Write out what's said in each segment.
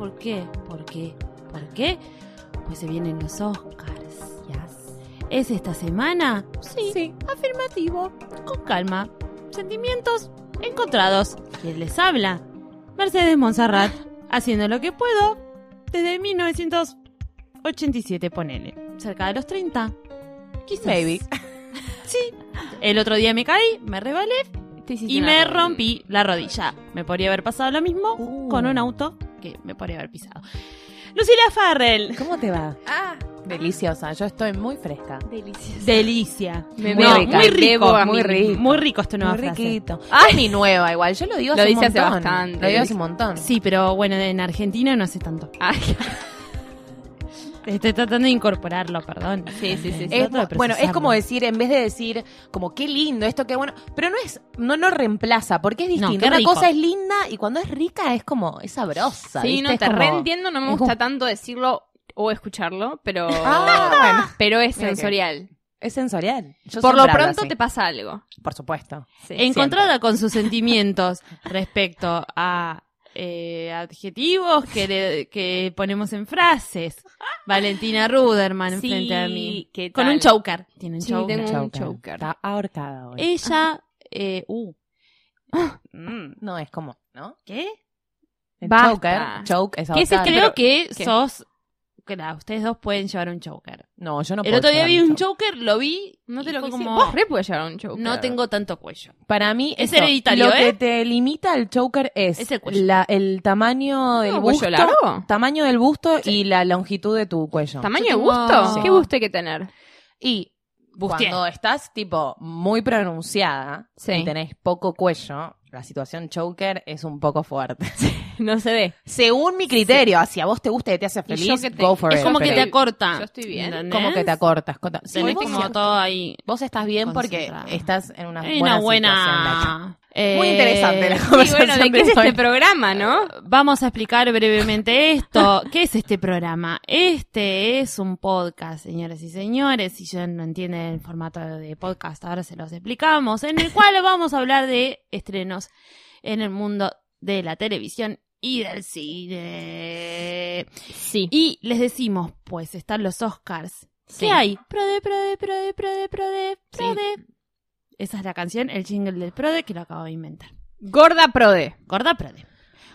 ¿Por qué? ¿Por qué? ¿Por qué? Pues se vienen los Oscars. ¿Es esta semana? Sí. Sí. Afirmativo. Con calma. Sentimientos encontrados. ¿Quién les habla? Mercedes Monserrat. Haciendo lo que puedo desde 1987, ponele. Cerca de los 30. Quizás. Maybe. Sí. El otro día me caí, me rebalé y me rompí la rodilla. Me podría haber pasado lo mismo Uh. con un auto que me podría haber pisado. Lucila Farrell. ¿Cómo te va? Ah, Deliciosa. Yo estoy muy fresca. delicioso. Delicia. Me Muy No, rica. muy rico. Debo muy rico. Muy rico esta nueva Muy frase. riquito. Ah, es ni nueva igual. Yo lo digo Lo hace dice un hace montón. bastante. Lo digo hace un montón. Sí, pero bueno, en Argentina no hace tanto. Ah, Estoy tratando de incorporarlo, perdón. sí, sí, sí. Es, de bueno, es como decir, en vez de decir, como qué lindo, esto qué bueno, pero no es, no no reemplaza, porque es No, distinto. qué Una cosa es linda y cuando es rica es como, es sabrosa. Sí, ¿viste? no Es te como- reentiendo, no me gusta como- tanto decirlo o escucharlo, pero Ah, bueno. pero es que- sensorial. Es sensorial. Yo Por lo pronto así. te pasa algo. Por supuesto. Sí. encontrada con sus sentimientos respecto a eh, adjetivos que, le- que ponemos en frases. Valentina Ruderman Sí, frente a mí. ¿qué Con un choker. Tiene un Sí, choker. tengo un choker. Está ahorcada hoy. Ella, eh, uh. Mm, No, es como, ¿no? ¿Qué? El Basta. choker, choke es ¿Qué es ahorcar. Creo que ¿qué? sos. Claro, ustedes dos pueden llevar un choker. No, yo no El puedo otro día llevar vi un choke. choker, lo vi. No te lo quise. como, Vos re puedes llevar un choker. No tengo tanto cuello. Para mí Es eso, hereditario, Lo ¿eh? que te limita al choker es, Es el cuello. la- el tamaño del ¿Tengo cuello busto, largo? tamaño del busto y la longitud de tu cuello. ¿Tamaño de? Sí. ¿Qué gusto hay que tener? Y Bustier. cuando estás tipo muy pronunciada Sí. y tenés poco cuello, la situación choker es un poco fuerte. No se ve. Según mi criterio, si a vos te gusta y te hace feliz, yo que te- go for Es it. como que te acorta. Yo estoy bien. ¿entendés? como que te acortas. Sí, Tenés como todo ahí. vos estás bien porque estás en una buena, una buena. situación, eh, Muy interesante la Sí, conversación bueno, ¿de qué es este programa, no? Vamos a explicar brevemente esto. ¿Qué es este programa? Este es un podcast, señoras y señores. Si ya no entienden el formato de podcast, ahora se los explicamos. En el cual vamos a hablar de estrenos en el mundo de la televisión y del cine. Sí. Y les decimos, pues están los Oscars. Sí. ¿Qué hay? Prode, prode, prode, prode, prode, prode. Esa es la canción, el jingle del prode que lo acabo de inventar. Gorda Prode. Gorda prode.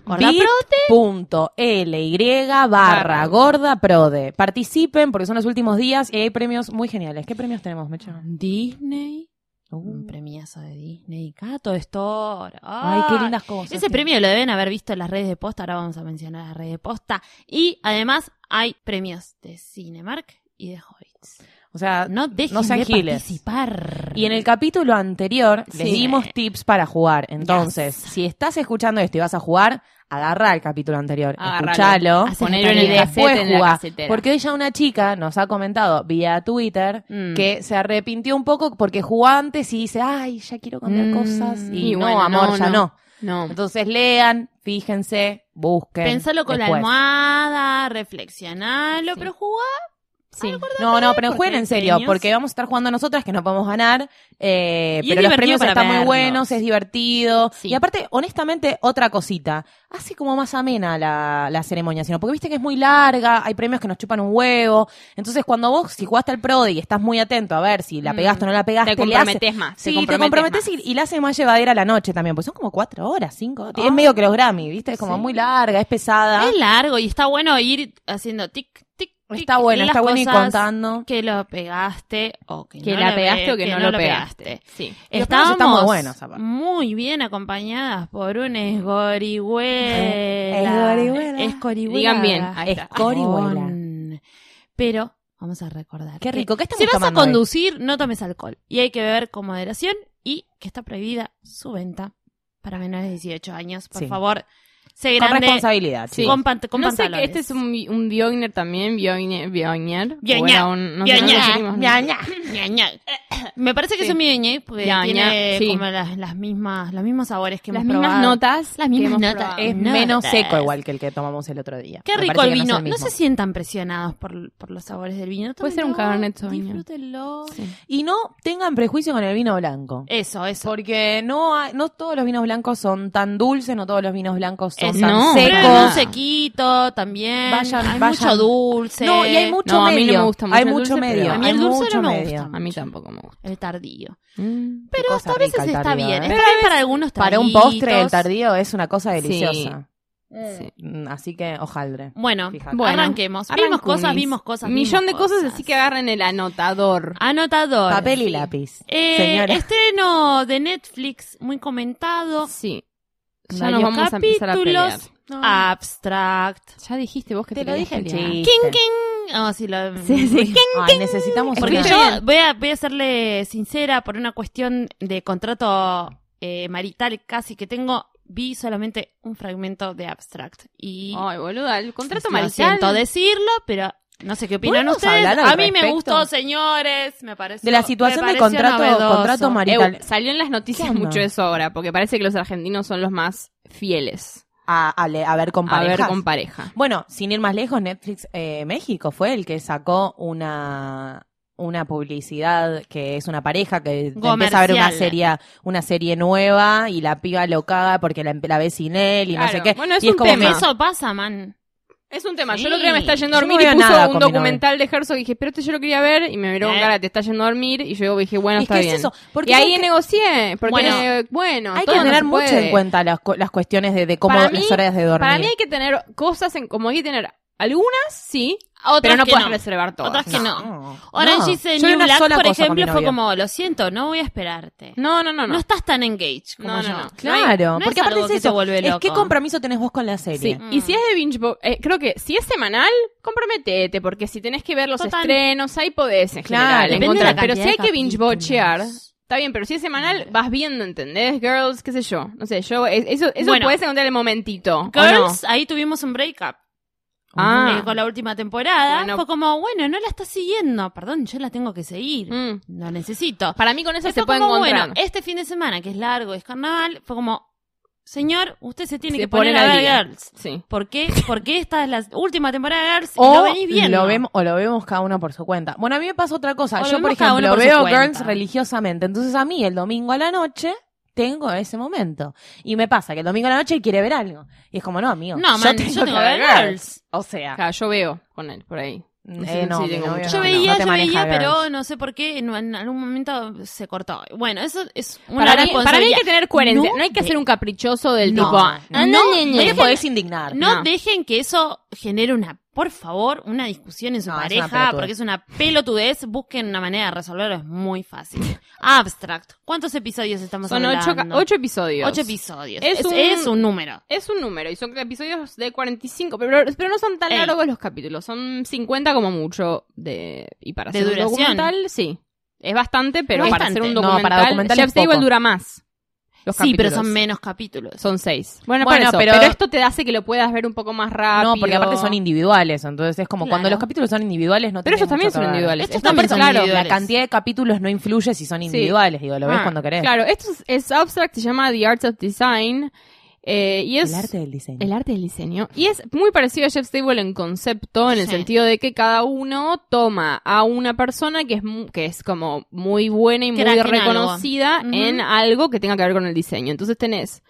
Gorda Bit prode. punto ly barra Barra. gorda prode. Participen porque son los últimos días y hay premios muy geniales. ¿Qué premios tenemos, Mecha? Disney. Un Uh, premiazo de Disney. Cato Store. ay, qué lindas cosas. Ese premio lo deben haber visto en las redes de posta. Ahora vamos a mencionar las redes de posta. Y además hay premios de Cinemark y de Hobbits. O sea, No dejen no sean de giles. participar. Y en el capítulo anterior les Sí. dimos tips para jugar. Entonces, Yes. si estás escuchando esto y vas a jugar, agarra el capítulo anterior, Agárralo. escuchalo Hacé en la y tarea. cassette, después en la jugá. casetera. Porque hoy ya una chica nos ha comentado vía Twitter Mm. que se arrepintió un poco porque jugó antes y dice, ay, ya quiero cambiar Mm. cosas. Y, no, bueno, amor, ya no. no. Entonces lean, fíjense, busquen. Pensalo con después. la almohada, reflexionalo, pero jugá. Sí. No, no, pero porque jueguen en serio, premios. porque vamos a estar jugando nosotras que no podemos ganar. eh, pero los premios están muy buenos, es divertido. Sí. Y aparte, honestamente, otra cosita. Hace como más amena la, la ceremonia, sino porque viste que es muy larga, hay premios que nos chupan un huevo. Entonces, cuando vos, si jugaste al Prodi y estás muy atento a ver si la Mm. pegaste o no la pegaste, Te le hace- comprometes más. Sí, te comprometes y, y la hace más llevadera la noche también, pues son como cuatro horas, cinco. Es Ah. medio que los Grammy, ¿viste? Es como Sí. muy larga, es pesada. Es largo y está bueno ir haciendo tic. Está bueno, está bueno ir contando. Que lo pegaste o que, Que no la lo pegaste pe- o que, no, lo pegaste. Sí. Premios Estábamos están muy buenos, aparte. muy bien acompañadas por un esgorihuela. Esgorihuela. Escorihuela. Digan bien. Escorihuela. Pero vamos a recordar. Qué rico. ¿Qué estamos Si vas a hoy? conducir, no tomes alcohol. Y hay que beber con moderación y que está prohibida su venta para menores de 18 años. Por Sí. favor, sé Con grande. responsabilidad, Sí. Con, pant- con no sé que pantalones. este es un, un Biogner también, no no. Ña, ña. Me parece que Sí. es un miñe porque tiene sí. como las, las mismas, los mismos sabores que Las hemos mismas probado. notas. Las que mismas hemos notas. Es No, menos no. seco igual que el que tomamos el otro día. Qué Me rico el no vino. el No, mismo. se sientan presionados por, por los sabores del vino. Puede ser un Cabernet Sauvignon. Disfrútenlo. Y no tengan prejuicio con el vino blanco. Eso, eso. Porque no hay- no todos los vinos blancos son tan dulces, no todos los vinos blancos son Es- tan no, Pero secos. hay para un sequito también. Vayan- hay vayan. mucho dulce. No, y hay mucho No, a mí no medio. me gusta mucho hay el mucho dulce, medio. A mí el dulce no me medio. gusta. A mí tampoco me gusta. El tardío. Mm. Pero cosa a veces está bien. ¿eh? Está bien para algunos Para un postre, el tardío es una cosa deliciosa. Sí. Mm, Así que, hojaldre. Bueno, arranquemos. Vimos cosas, vimos cosas. Millón de cosas, así que agarren el anotador. Anotador. Papel y lápiz. Eh, Señora. Estreno de Netflix muy comentado. Sí. Ya nos vamos a empezar a pelear. capítulos. Abstract. Ya dijiste vos que Te te, lo dije. King King. Oh, sí, lo- Sí, sí. Ay, necesitamos Porque una- yo voy a, voy a serle sincera por una cuestión de contrato eh, marital casi que tengo. Vi solamente un fragmento de Abstract. Y Ay, boluda, el contrato lo marital. siento decirlo, pero no sé qué opinan ¿Podemos ustedes. A mí me gustó, señores. Me pareció, De la situación de contrato, novedoso. contrato marital salió en las noticias mucho eso ahora, porque parece que los argentinos son los más fieles a, a, le- a ver con a ver con pareja. Bueno, sin ir más lejos, Netflix eh, México fue el que sacó una una publicidad que es una pareja que te empieza a ver una Comercial. serie una serie nueva y la piba lo caga porque la, la ve sin él y no sé qué. Bueno, es y es un como tema. Eso pasa, man. Es un tema. Sí. Yo el otro día me estaba yendo a no dormir y puso un documental de Herzog y dije, pero este yo lo quería ver. Y me miró con cara, te está yendo a dormir. Y yo dije, bueno, es está que bien. es eso. Porque Y ahí negocié. Porque, Bueno, bueno, hay que todo tener mucho en cuenta las, las cuestiones de, de cómo mí- las horas de dormir. Para mí hay que tener cosas en, como hay que tener algunas, sí, Otras pero no que puedes no. reservar todas. Otras que no. No. Orange No. is the New una Black, sola por ejemplo, fue como, lo siento, no voy a esperarte. No, no, no, no. No estás tan engaged como No, no, yo. no. Claro, no porque es aparte es que te eso. vuelve es loco. qué compromiso tenés vos con la serie. Sí, y si es de binge, eh, creo que si es semanal, comprometete, porque si tenés que ver los Total. estrenos, ahí podés en Claro, general depende encontrar. de la Pero si cantidad hay que binge watchear, está bien, pero si es semanal, vas viendo, ¿entendés? Girls, qué sé yo. No sé, yo, es- eso, eso Bueno. puedes encontrar el momentito. ¿o Girls, ahí tuvimos un breakup. Ah. Con la última temporada. Bueno. Fue como, bueno, no la estás siguiendo. Perdón, yo la tengo que seguir. no? Mm. No necesito. Para mí con eso se puede como, encontrar. Bueno, este fin de semana, que es largo, es carnaval, fue como, señor, usted se tiene Se que poner pone a ver. Girls. Sí. ¿Por qué? Porque esta es la última temporada de Girls y O lo venís viendo. lo vemos o lo vemos cada uno por su cuenta. Bueno, a mí me pasa otra cosa. O Yo, por ejemplo, por veo. Girls religiosamente. Entonces, a mí el domingo a la noche tengo ese momento. Y me pasa que el domingo a la noche él quiere ver algo. Y es como, no, amigo. No, man, yo tengo que ver Girls. O sea, Claro, yo veo con él, por ahí. eh, no, Sí, tengo mucho. Yo veía, no yo veía, Girls. pero no sé por qué en, en algún momento se cortó. Bueno, eso es una Para mí, para mí hay que tener coherencia. No No, hay que ser un caprichoso del No, tipo. ah, no, no, podés indignar. No, No. dejen que eso genere una, por favor, una discusión en su No, pareja, porque es una pelotudez. Busquen una manera de resolverlo, es muy fácil. Abstract. ¿Cuántos episodios estamos Son hablando? ocho, ca- ocho episodios. Ocho episodios. Es Es, un- es un número. Es un número y son episodios de 45, pero, pero no son tan Ey. largos los capítulos, son 50 como mucho de y para De hacer duración. un documental, sí. Es bastante, pero para hacer un No, documental, para documental. Table dura más. Los Sí, pero son menos capítulos. Son seis. Bueno, Bueno, eso, pero- pero... esto te hace que lo puedas ver un poco más rápido. No, porque aparte son individuales, entonces es como Claro. cuando los capítulos son individuales no Pero ellos también son individuales. Estos Esto también son claro, individuales. La cantidad de capítulos no influye si son individuales, digo, lo ves Ah, cuando querés. Claro, esto es, es abstract, se llama The Arts of Design. Eh, y es El arte del diseño. El arte del diseño. Y es muy parecido a Chef's Table en concepto, en el Sí. sentido de que cada uno toma a una persona que es, mu- que es como muy buena y muy Crack en algo. reconocida en algo que tenga que ver con el diseño. Entonces tenés...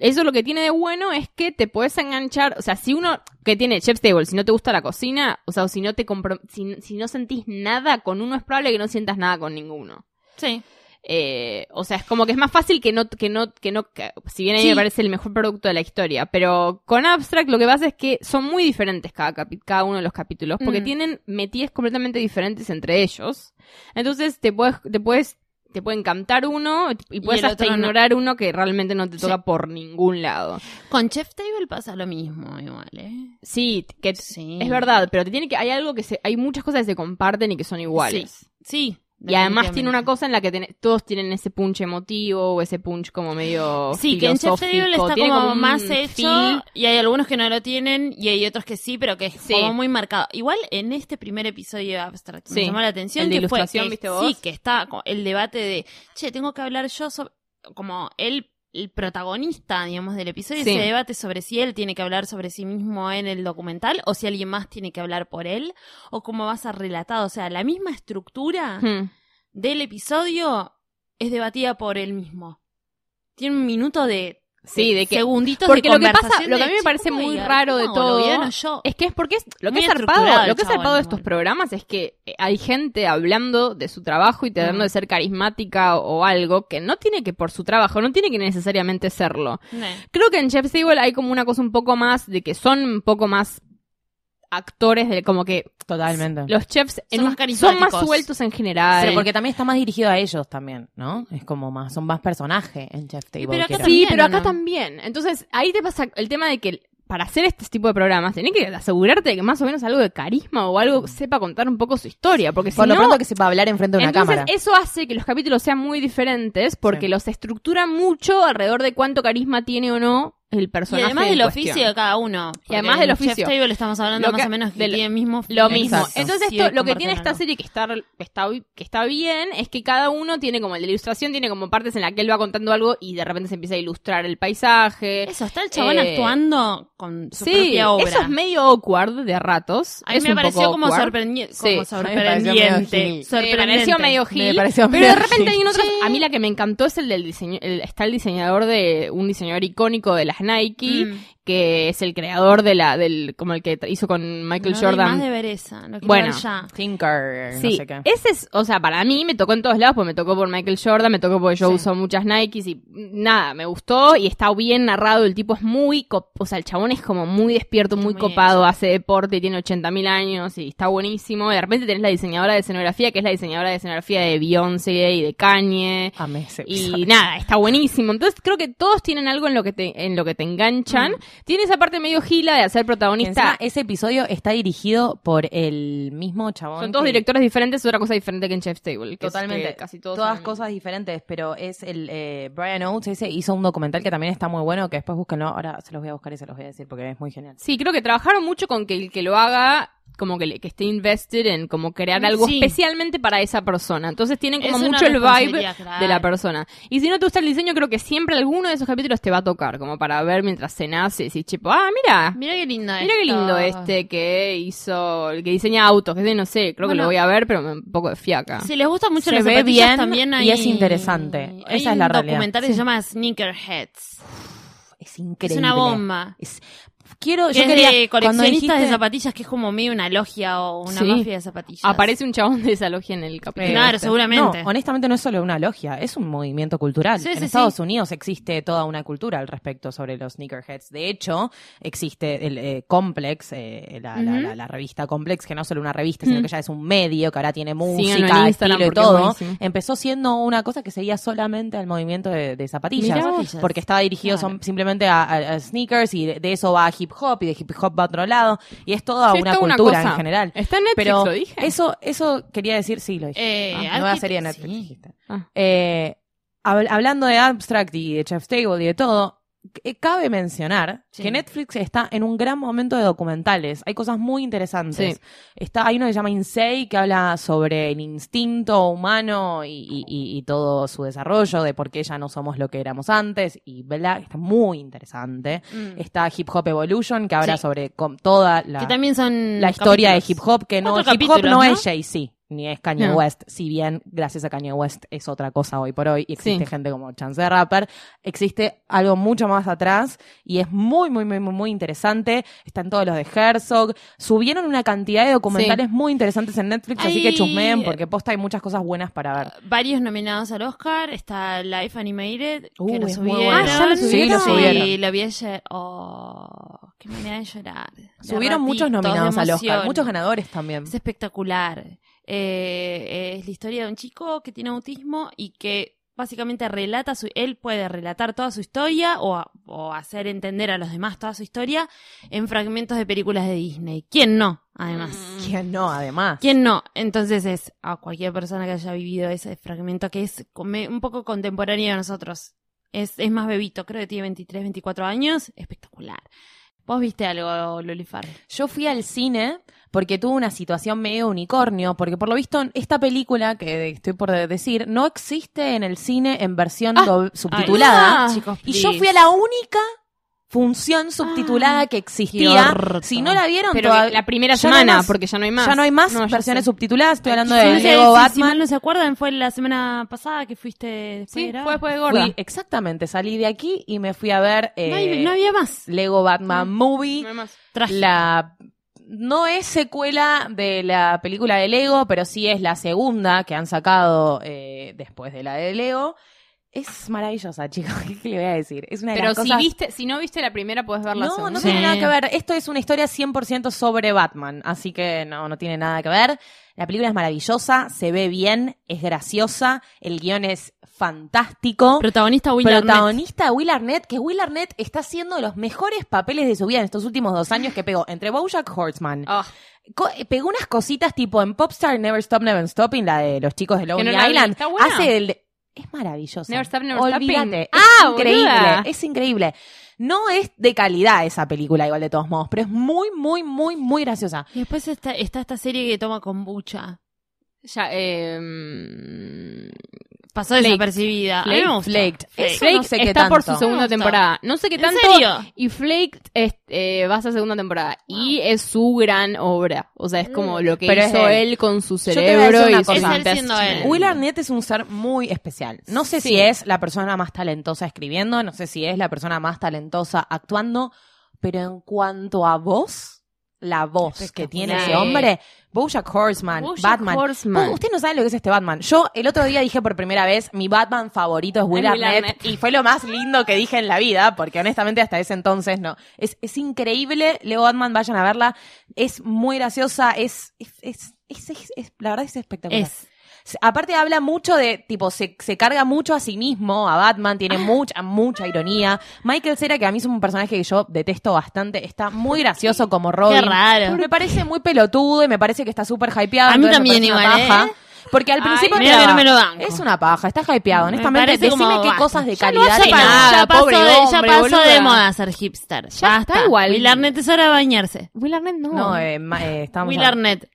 Eso lo que tiene de bueno es que te puedes enganchar, o sea, si uno que tiene Chef's Table, si no te gusta la cocina, o sea, o si no te si, si no sentís nada con uno, es probable que no sientas nada con ninguno. Sí. Eh, o sea, es como que es más fácil que no, que no, que no, que- si bien a mí Sí. me parece el mejor producto de la historia, pero con Abstract lo que pasa es que son muy diferentes cada, capi- cada uno de los capítulos, porque Mm. tienen metidas completamente diferentes entre ellos. Entonces te puedes, te puedes, te puede encantar uno y puedes hasta no. ignorar uno que realmente no te toca Sí. por ningún lado. Con Chef Table pasa lo mismo, igual, ¿eh? Sí, que Sí. es verdad, pero te tiene que, hay algo que se, hay muchas cosas que se comparten y que son iguales. Sí. Y además tiene una cosa en la que tiene- todos tienen ese punch emotivo o ese punch como medio Sí, que en Chef filosófico. Está Tiene como, un más hecho feel. y hay algunos que no lo tienen y hay otros que sí, pero que es Sí. como muy marcado. Igual en este primer episodio de Abstract me Sí. llamó la atención El de que fue que ¿viste vos? sí, que está el debate de, che, tengo que hablar yo sobre como él el protagonista, digamos, del episodio, Sí. ese debate sobre si él tiene que hablar sobre sí mismo en el documental o si alguien más tiene que hablar por él o cómo va a ser relatado. O sea, la misma estructura Hmm. del episodio es debatida por él mismo. Tiene un minuto de, Sí, de que- segunditos porque de lo que pasa- lo que a mí me "Che, parece ¿cómo muy diga? raro de ¿Cómo lo todo yo?" Es que es porque es, lo que es zarpado, lo que es zarpado de estos programas es que eh, hay gente hablando de su trabajo y tratando Mm. de ser carismática o, o algo que no tiene que por su trabajo, no tiene que necesariamente serlo. Creo que en Chef's Table hay como una cosa un poco más de que son un poco más actores de como que Totalmente. los chefs en Son un- más son más sueltos en general. Pero porque también está más dirigido a ellos también, ¿no? Es como más, son más personajes en Chef Table. pero acá también, Sí, pero ¿o acá no? también. Entonces, ahí te pasa el tema de que para hacer este tipo de programas tenés que asegurarte de que más o menos algo de carisma o algo sepa contar un poco su historia, porque si Por lo no, pronto que sepa hablar enfrente de una entonces cámara. eso hace que los capítulos sean muy diferentes porque Sí. los estructuran mucho alrededor de cuánto carisma tiene o no el Y personaje. además en del cuestión. oficio de cada uno. Y además del en Chef oficio. Table estamos hablando Lo más que- o menos que del- tiene el mismo Lo mismo. Exacto. Entonces, esto, lo que tiene esta serie que está, que, está, que está bien es que cada uno tiene como el de la ilustración, tiene como partes en la que él va contando algo y de repente se empieza a ilustrar el paisaje. Eso, está el chabón Eh, actuando con su sí, propia obra. eso es medio awkward de ratos. A mí Es me un pareció como, Sí. como A mí me pareció medio sorprendente. gil. Me sorprendente. pareció medio pero de repente hay otras. A mí la que me encantó es el del diseño. el- está el diseñador de. Un diseñador icónico de las Nike. Mm. Que es el creador de la. del Como el que hizo con Michael No Jordan. más de ver esa. Lo Bueno. ver ya. Tinker, Sí, no sé qué. ese es, o sea, para mí me tocó en todos lados, pues me tocó por Michael Jordan, me tocó porque yo Sí. uso muchas Nikes y nada, me gustó y está bien narrado, el tipo es muy, o sea, el chabón es como muy despierto, muy, Muy copado, hace deporte y tiene 80 mil años y está buenísimo. Y de repente tenés la diseñadora de escenografía, que es la diseñadora de escenografía de Beyoncé y de Kanye. Amé ese Y nada, está buenísimo. Entonces creo que todos tienen algo en lo que te, en lo que te enganchan. Tiene esa parte medio gila de hacer encima protagonista. ese episodio está dirigido por el mismo chabón. Son todos que- directores diferentes, es otra cosa diferente que en Chef's Table. que es Totalmente. que casi todos Todas son- cosas diferentes, pero es el eh, Brian Oates, ese hizo un documental que también está muy bueno, que después búsquenlo. Ahora se los voy a buscar y se los voy a decir porque es muy genial. Sí, creo que trabajaron mucho con que el que lo haga, como que, le- que esté invested en como crear algo Sí. especialmente para esa persona. Entonces tienen como Es mucho el vibe claro. de la persona. Y si no te gusta el diseño, creo que siempre alguno de esos capítulos te va a tocar, como para ver mientras cenás y decís, tipo, ah, mira, Mira qué lindo mira qué lindo este que hizo, el que diseña autos, que ese no sé, creo que lo voy a ver, pero me- un poco de fiaca. Si les gustan mucho Se las ve bien también y hay... es interesante. Hay Esa es la un realidad. documental que Sí. se llama Sneakerheads. Es increíble. Es una bomba. Es- quiero, yo es quería, de cuando coleccionistas de dijiste- zapatillas, que es como medio una logia o una Sí. mafia de zapatillas. Aparece un chabón de esa logia en el capítulo. Claro, Este, seguramente. No, honestamente no es solo una logia, es un movimiento cultural. Sí, en sí, Estados sí. Unidos existe toda una cultura al respecto sobre los sneakerheads. De hecho, existe el eh, Complex, eh, la, la- la- la revista Complex, que no es solo una revista, sino Ujú. que ya es un medio, que ahora tiene música, estilo y todo. Empezó siendo una cosa que seguía solamente al movimiento de, de zapatillas. Porque estaba dirigido Claro. son- simplemente a, a- a sneakers y de, de eso va a hip hop y de hip hop va a otro lado. Y es toda Sí, es una toda cultura en general. Está en Netflix, Pero lo dije. eso, eso quería decir, sí, lo dije. Eh, Ah, nueva serie de Netflix. sí. Ah. Eh, hab- hablando de Abstract y de Chef's Table y de todo, cabe mencionar Sí. que Netflix está en un gran momento de documentales. Hay cosas muy interesantes. Sí. Está, hay uno que se llama Insei que habla sobre el instinto humano y, y- y- y todo su desarrollo, de por qué ya no somos lo que éramos antes, y bla, está muy interesante. Mm. Está Hip Hop Evolution, que habla Sí. sobre toda la, Que también son la historia de hip hop, que no, hip hop no, ¿no? es Jay-Z, ni es Kanye No. West, si bien gracias a Kanye West es otra cosa hoy por hoy, y existe Sí. gente como Chance the Rapper, existe algo mucho más atrás, y es muy, muy, muy, muy, muy interesante, están todos los de Herzog, subieron una cantidad de documentales muy interesantes en Netflix, así que chusmeen, porque posta hay muchas cosas buenas para ver. Varios nominados al Oscar. Está Life Animated, Uh, que lo subieron. bueno. Ah, ¿ya lo Sí, lo subieron. lo vi ayer. Oh, qué manera de llorar. De Subieron muchos nominados al Oscar, muchos ganadores también. Es espectacular. Eh, es la historia de un chico que tiene autismo y que básicamente relata su, él puede relatar toda su historia o, o hacer entender a los demás toda su historia en fragmentos de películas de Disney. ¿Quién no? además. Mm. ¿Quién no, además? ¿Quién no? Entonces es a cualquier persona que haya vivido ese fragmento que es un poco contemporáneo de nosotros. Es, es más bebito, creo que tiene 23, 24 años. Espectacular. ¿Vos viste algo, Lolifar? Yo fui al cine porque tuve una situación medio unicornio, porque por lo visto esta película que estoy por decir no existe en el cine en versión Ah. subtitulada. Ah, chicos, y yo fui a la única función subtitulada que existía. Si no la vieron, Pero la primera no semana, porque ya no hay más. ya no hay más No, versiones subtituladas. Estoy hablando de no sé, Lego si- Si Batman. mal no se acuerdan, fue la semana pasada que fuiste después Sí, de fue después de Gorda. Fui- exactamente, salí de aquí y me fui a ver eh, no, hay- no había más. Lego Batman Movie. No hay más. La no es secuela de la película de Lego, pero sí es la segunda que han sacado eh, después de la de Lego. Es maravillosa, chicos. ¿Qué le voy a decir? Es una de Pero las si cosas... viste, si no viste la primera, puedes ver la No, segunda. no Sí. tiene nada que ver. Esto es una historia 100% sobre Batman, así que no, no tiene nada que ver. La película es maravillosa, se ve bien, es graciosa, el guion es fantástico. Protagonista Will Arnett. Protagonista Will Arnett, que Will Arnett está haciendo los mejores papeles de su vida en estos últimos dos años que pegó entre Bojack Horseman. Eh, pegó unas cositas tipo en Popstar Never Stop Never Stopping, la de los chicos de Lonely no. Island. ¿Está buena? Hace el de- Es maravilloso. Never Stop, Never Olvídate. Es Ah, increíble. boluda. Es increíble. No es de calidad esa película, igual de todos modos, pero es muy, muy, muy, muy graciosa. Y después está, está esta serie que toma kombucha. ya, eh, Pasó Flaked. desapercibida. A mí me Flaked, gustó. Flaked. Flaked. Eso Flake no sé qué está por su segunda temporada. No sé qué ¿En tanto. serio? Y Flake es, eh, va a ser segunda temporada. Y es su gran obra. O sea, es como lo que Pero hizo él con su te voy a decir cerebro una y cosa. su Es él siendo él. investment. Will Arnett es un ser muy especial. No sé Sí. si es la persona más talentosa escribiendo, no sé si es la persona más talentosa actuando, pero en cuanto a voz, la voz que tiene ese hombre, Bojack Horseman, Bojack Batman. Horseman. Usted no sabe lo que es este Batman. Yo el otro día dije por primera vez, mi Batman favorito es Will, Will Arnett, Arnett. y fue lo más lindo que dije en la vida, porque honestamente hasta ese entonces no. Es, es increíble, Leo Batman, vayan a verla. Es muy graciosa, es, es, es, es- es- es- la verdad es espectacular. Es. Aparte habla mucho de, tipo, se, se carga mucho a sí mismo, a Batman, tiene mucha, mucha ironía. Michael Cera, que a mí es un personaje que yo detesto bastante, está muy gracioso como Robin. Qué raro. Me parece muy pelotudo y me parece que está súper hypeado. A mí también igual. ¿eh? Porque al Ay, principio mira que no me lo banco. Es una paja, está hypeado. Honestamente, decime como qué cosas de no calidad nada, nada, ya pasó, pobre de, ya hombre, pasó boluda. de moda ser hipster. Ya Basta. está igual. Will Arnett es hora de bañarse. Will Arnett no. No, eh, ma- eh, Will a- Arnett.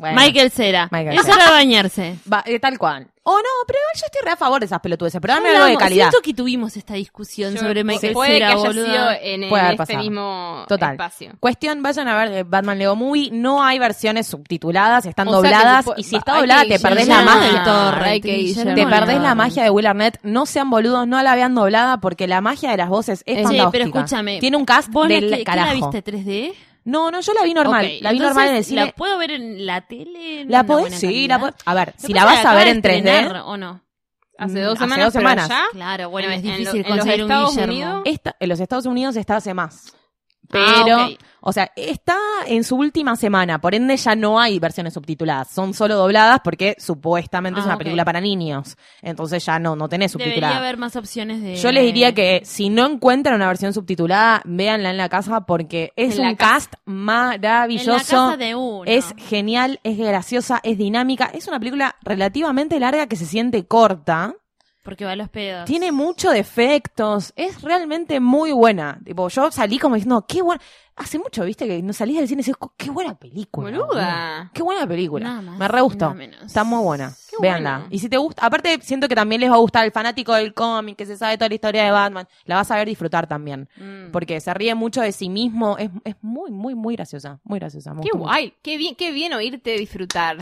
Bueno, Michael Cera. Michael es hora de bañarse. va- eh, tal cual. O no, pero igual yo estoy re a favor de esas pelotudeces, pero dame algo de calidad. Siento que tuvimos esta discusión Yo- sobre Michael puede Cera, que haya boluda. sido en, en este pasado. mismo Total. espacio. Cuestión, vayan a ver eh, Batman Lego Movie. No hay versiones subtituladas, están O sea que dobladas. y si está doblada, te perdés la magia. Te perdés la magia de Will Arnett. No sean boludos, no la vean doblada porque la magia de las voces es Sí, fantástica. pero escúchame. Tiene un cast ¿Vos la, del que- qué carajo. la viste 3D? No, no, yo la vi normal. La vi normal en el cine. ¿La puedo ver en la tele? La podés, sí, la calidad? podés. A ver, si la vas a ver en de 3D. estrenar, ¿O no? Hace Mm, dos hace semanas, dos pero semanas. ya Claro, bueno, es en difícil en los un Estados Guillermo. Unidos, Esta, en los Estados Unidos está hace más. Ah, Pero, o sea, está en su última semana, por ende ya no hay versiones subtituladas, son solo dobladas porque supuestamente es Ah, una película para niños, entonces ya no, no tenés Debería subtitulada. haber más opciones de... Yo les diría que si no encuentran una versión subtitulada, véanla en la casa porque es un cast maravilloso. En la casa de uno. Es genial, es graciosa, es dinámica. Es una película relativamente larga que se siente corta. Porque va a los pedos. Tiene muchos defectos. Es realmente muy buena. Tipo, yo salí como diciendo, qué buena. Hace mucho, viste, que no salís del cine y decís, qué buena película. Boluda. Qué buena película. Nada más, Me re gustó. Está muy buena. Qué Véanla. Y si te gusta, aparte siento que también les va a gustar el fanático del cómic, que se sabe toda la historia de Batman. La vas a ver disfrutar también. Mm. Porque se ríe mucho de sí mismo. Es, es muy, muy, muy graciosa. Muy graciosa. Qué mucho. guay, qué bien, qué bien oírte disfrutar.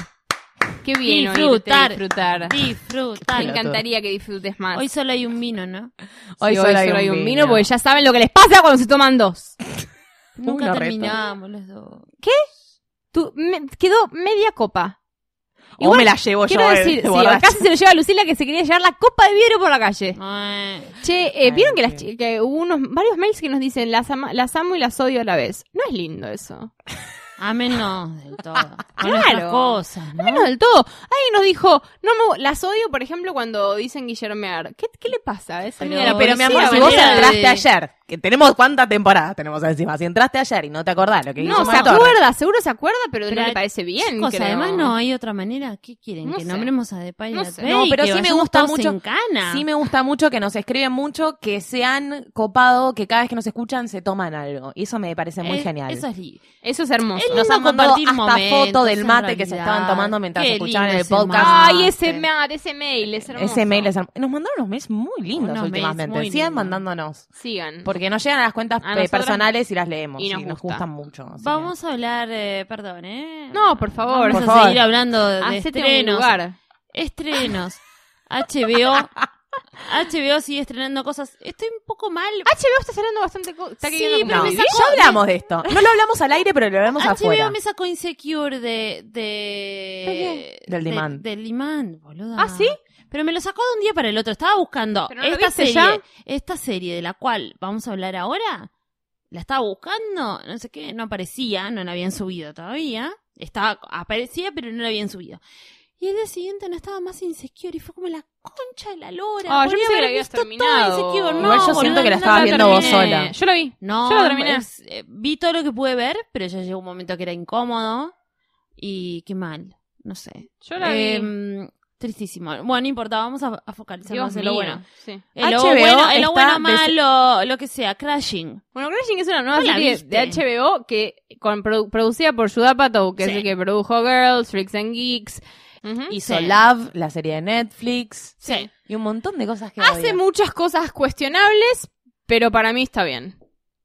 Qué bien Disfrutar. oírte disfrutar. Disfrutar. Me encantaría que disfrutes más. Hoy solo hay un vino, ¿no? Hoy Sí, solo hay un vino, vino. porque ya saben lo que les pasa cuando se toman dos. Nunca terminamos los dos. Tú, me- quedó media copa. O me la llevo Quiero yo, eh, decir, sí, se lo lleva Lucila que se quería llevar la copa de vidrio por la calle. Ay, Che, eh, Ay, vieron que, las, que hubo unos varios mails que nos dicen las, ama- las amo y las odio a la vez. No es lindo eso. ámenos del todo. Con Claro. cosas, ¿no? Menos del todo. Alguien nos dijo, no me, las odio, por ejemplo, cuando dicen guillermear. ¿Qué, qué le pasa? Esa Pero- Pero mi amor, si vos entraste de- ayer que tenemos cuántas temporadas tenemos encima. Si entraste ayer y no te acordás lo que hizo No, se acuerda, seguro se acuerda, pero, Pero no le parece bien. Chicos, creo. además no hay otra manera. ¿Qué quieren? No que sé. nombremos a Depay No a sé. No, pero sí me gusta mucho-. Sí me gusta mucho que nos escriben mucho, que se han copado, que cada vez que nos escuchan se toman algo. Y eso me parece muy Eh, genial. Eso es Eso es hermoso. Es nos han mandado hasta momentos, foto del mate que se estaban tomando mientras Qué escuchaban el ese podcast. mate. Ay, ese, Sí. ma- ese mail es hermoso. Ese mail es hermoso. Nos mandaron unos mails muy lindos últimamente. Sigan mandándonos. Sigan. Porque nos llegan a las cuentas A eh, nosotras- personales y las leemos. y nos gusta. gustan mucho. así que- Vamos a hablar, eh, perdón, ¿eh? No, por favor. Vamos Por a favor. seguir hablando de Hacete un estrenos. lugar. Estrenos. HBO. HBO sigue estrenando cosas. Estoy un poco mal. HBO está saliendo bastante... co- Está Sí, queriendo pero No, me convivir. sacó- ya hablamos de esto. No lo hablamos al aire, pero lo hablamos afuera. HBO me sacó Insecure de... de... Del de- demand. Del demand, boluda. ¿Ah, sí? Pero me lo sacó de un día para el otro. Estaba buscando ¿Pero no esta viste serie, ya? esta serie de la cual vamos a hablar ahora. La estaba buscando, no sé qué, no aparecía, no la habían subido todavía. Estaba, aparecía, pero no la habían subido. Y el día siguiente no estaba más Insecure y fue como la concha de la lora. Ah, yo pensé que la habías terminado. Insecure. No, Igual yo siento que la no estabas viendo vos sola. Yo la vi. No, Yo la terminé. es- eh, vi todo lo que pude ver, pero ya llegó un momento que era incómodo. Y qué mal, no sé. Yo la vi. Tristísimo. Bueno, no importa, vamos a, a focalizarnos en lo bueno. Sí. En lo HBO bueno, en lo está bueno des- malo, lo que sea, Crashing. Bueno, Crashing es una nueva ¿No la serie de HBO que con, produ- producida por Judah Apatow, que Sí. es el que produjo Girls, Freaks and Geeks. Hizo Sí. Love, la serie de Netflix. Sí. Y un montón de cosas que Hace odia. muchas cosas cuestionables, pero para mí está bien.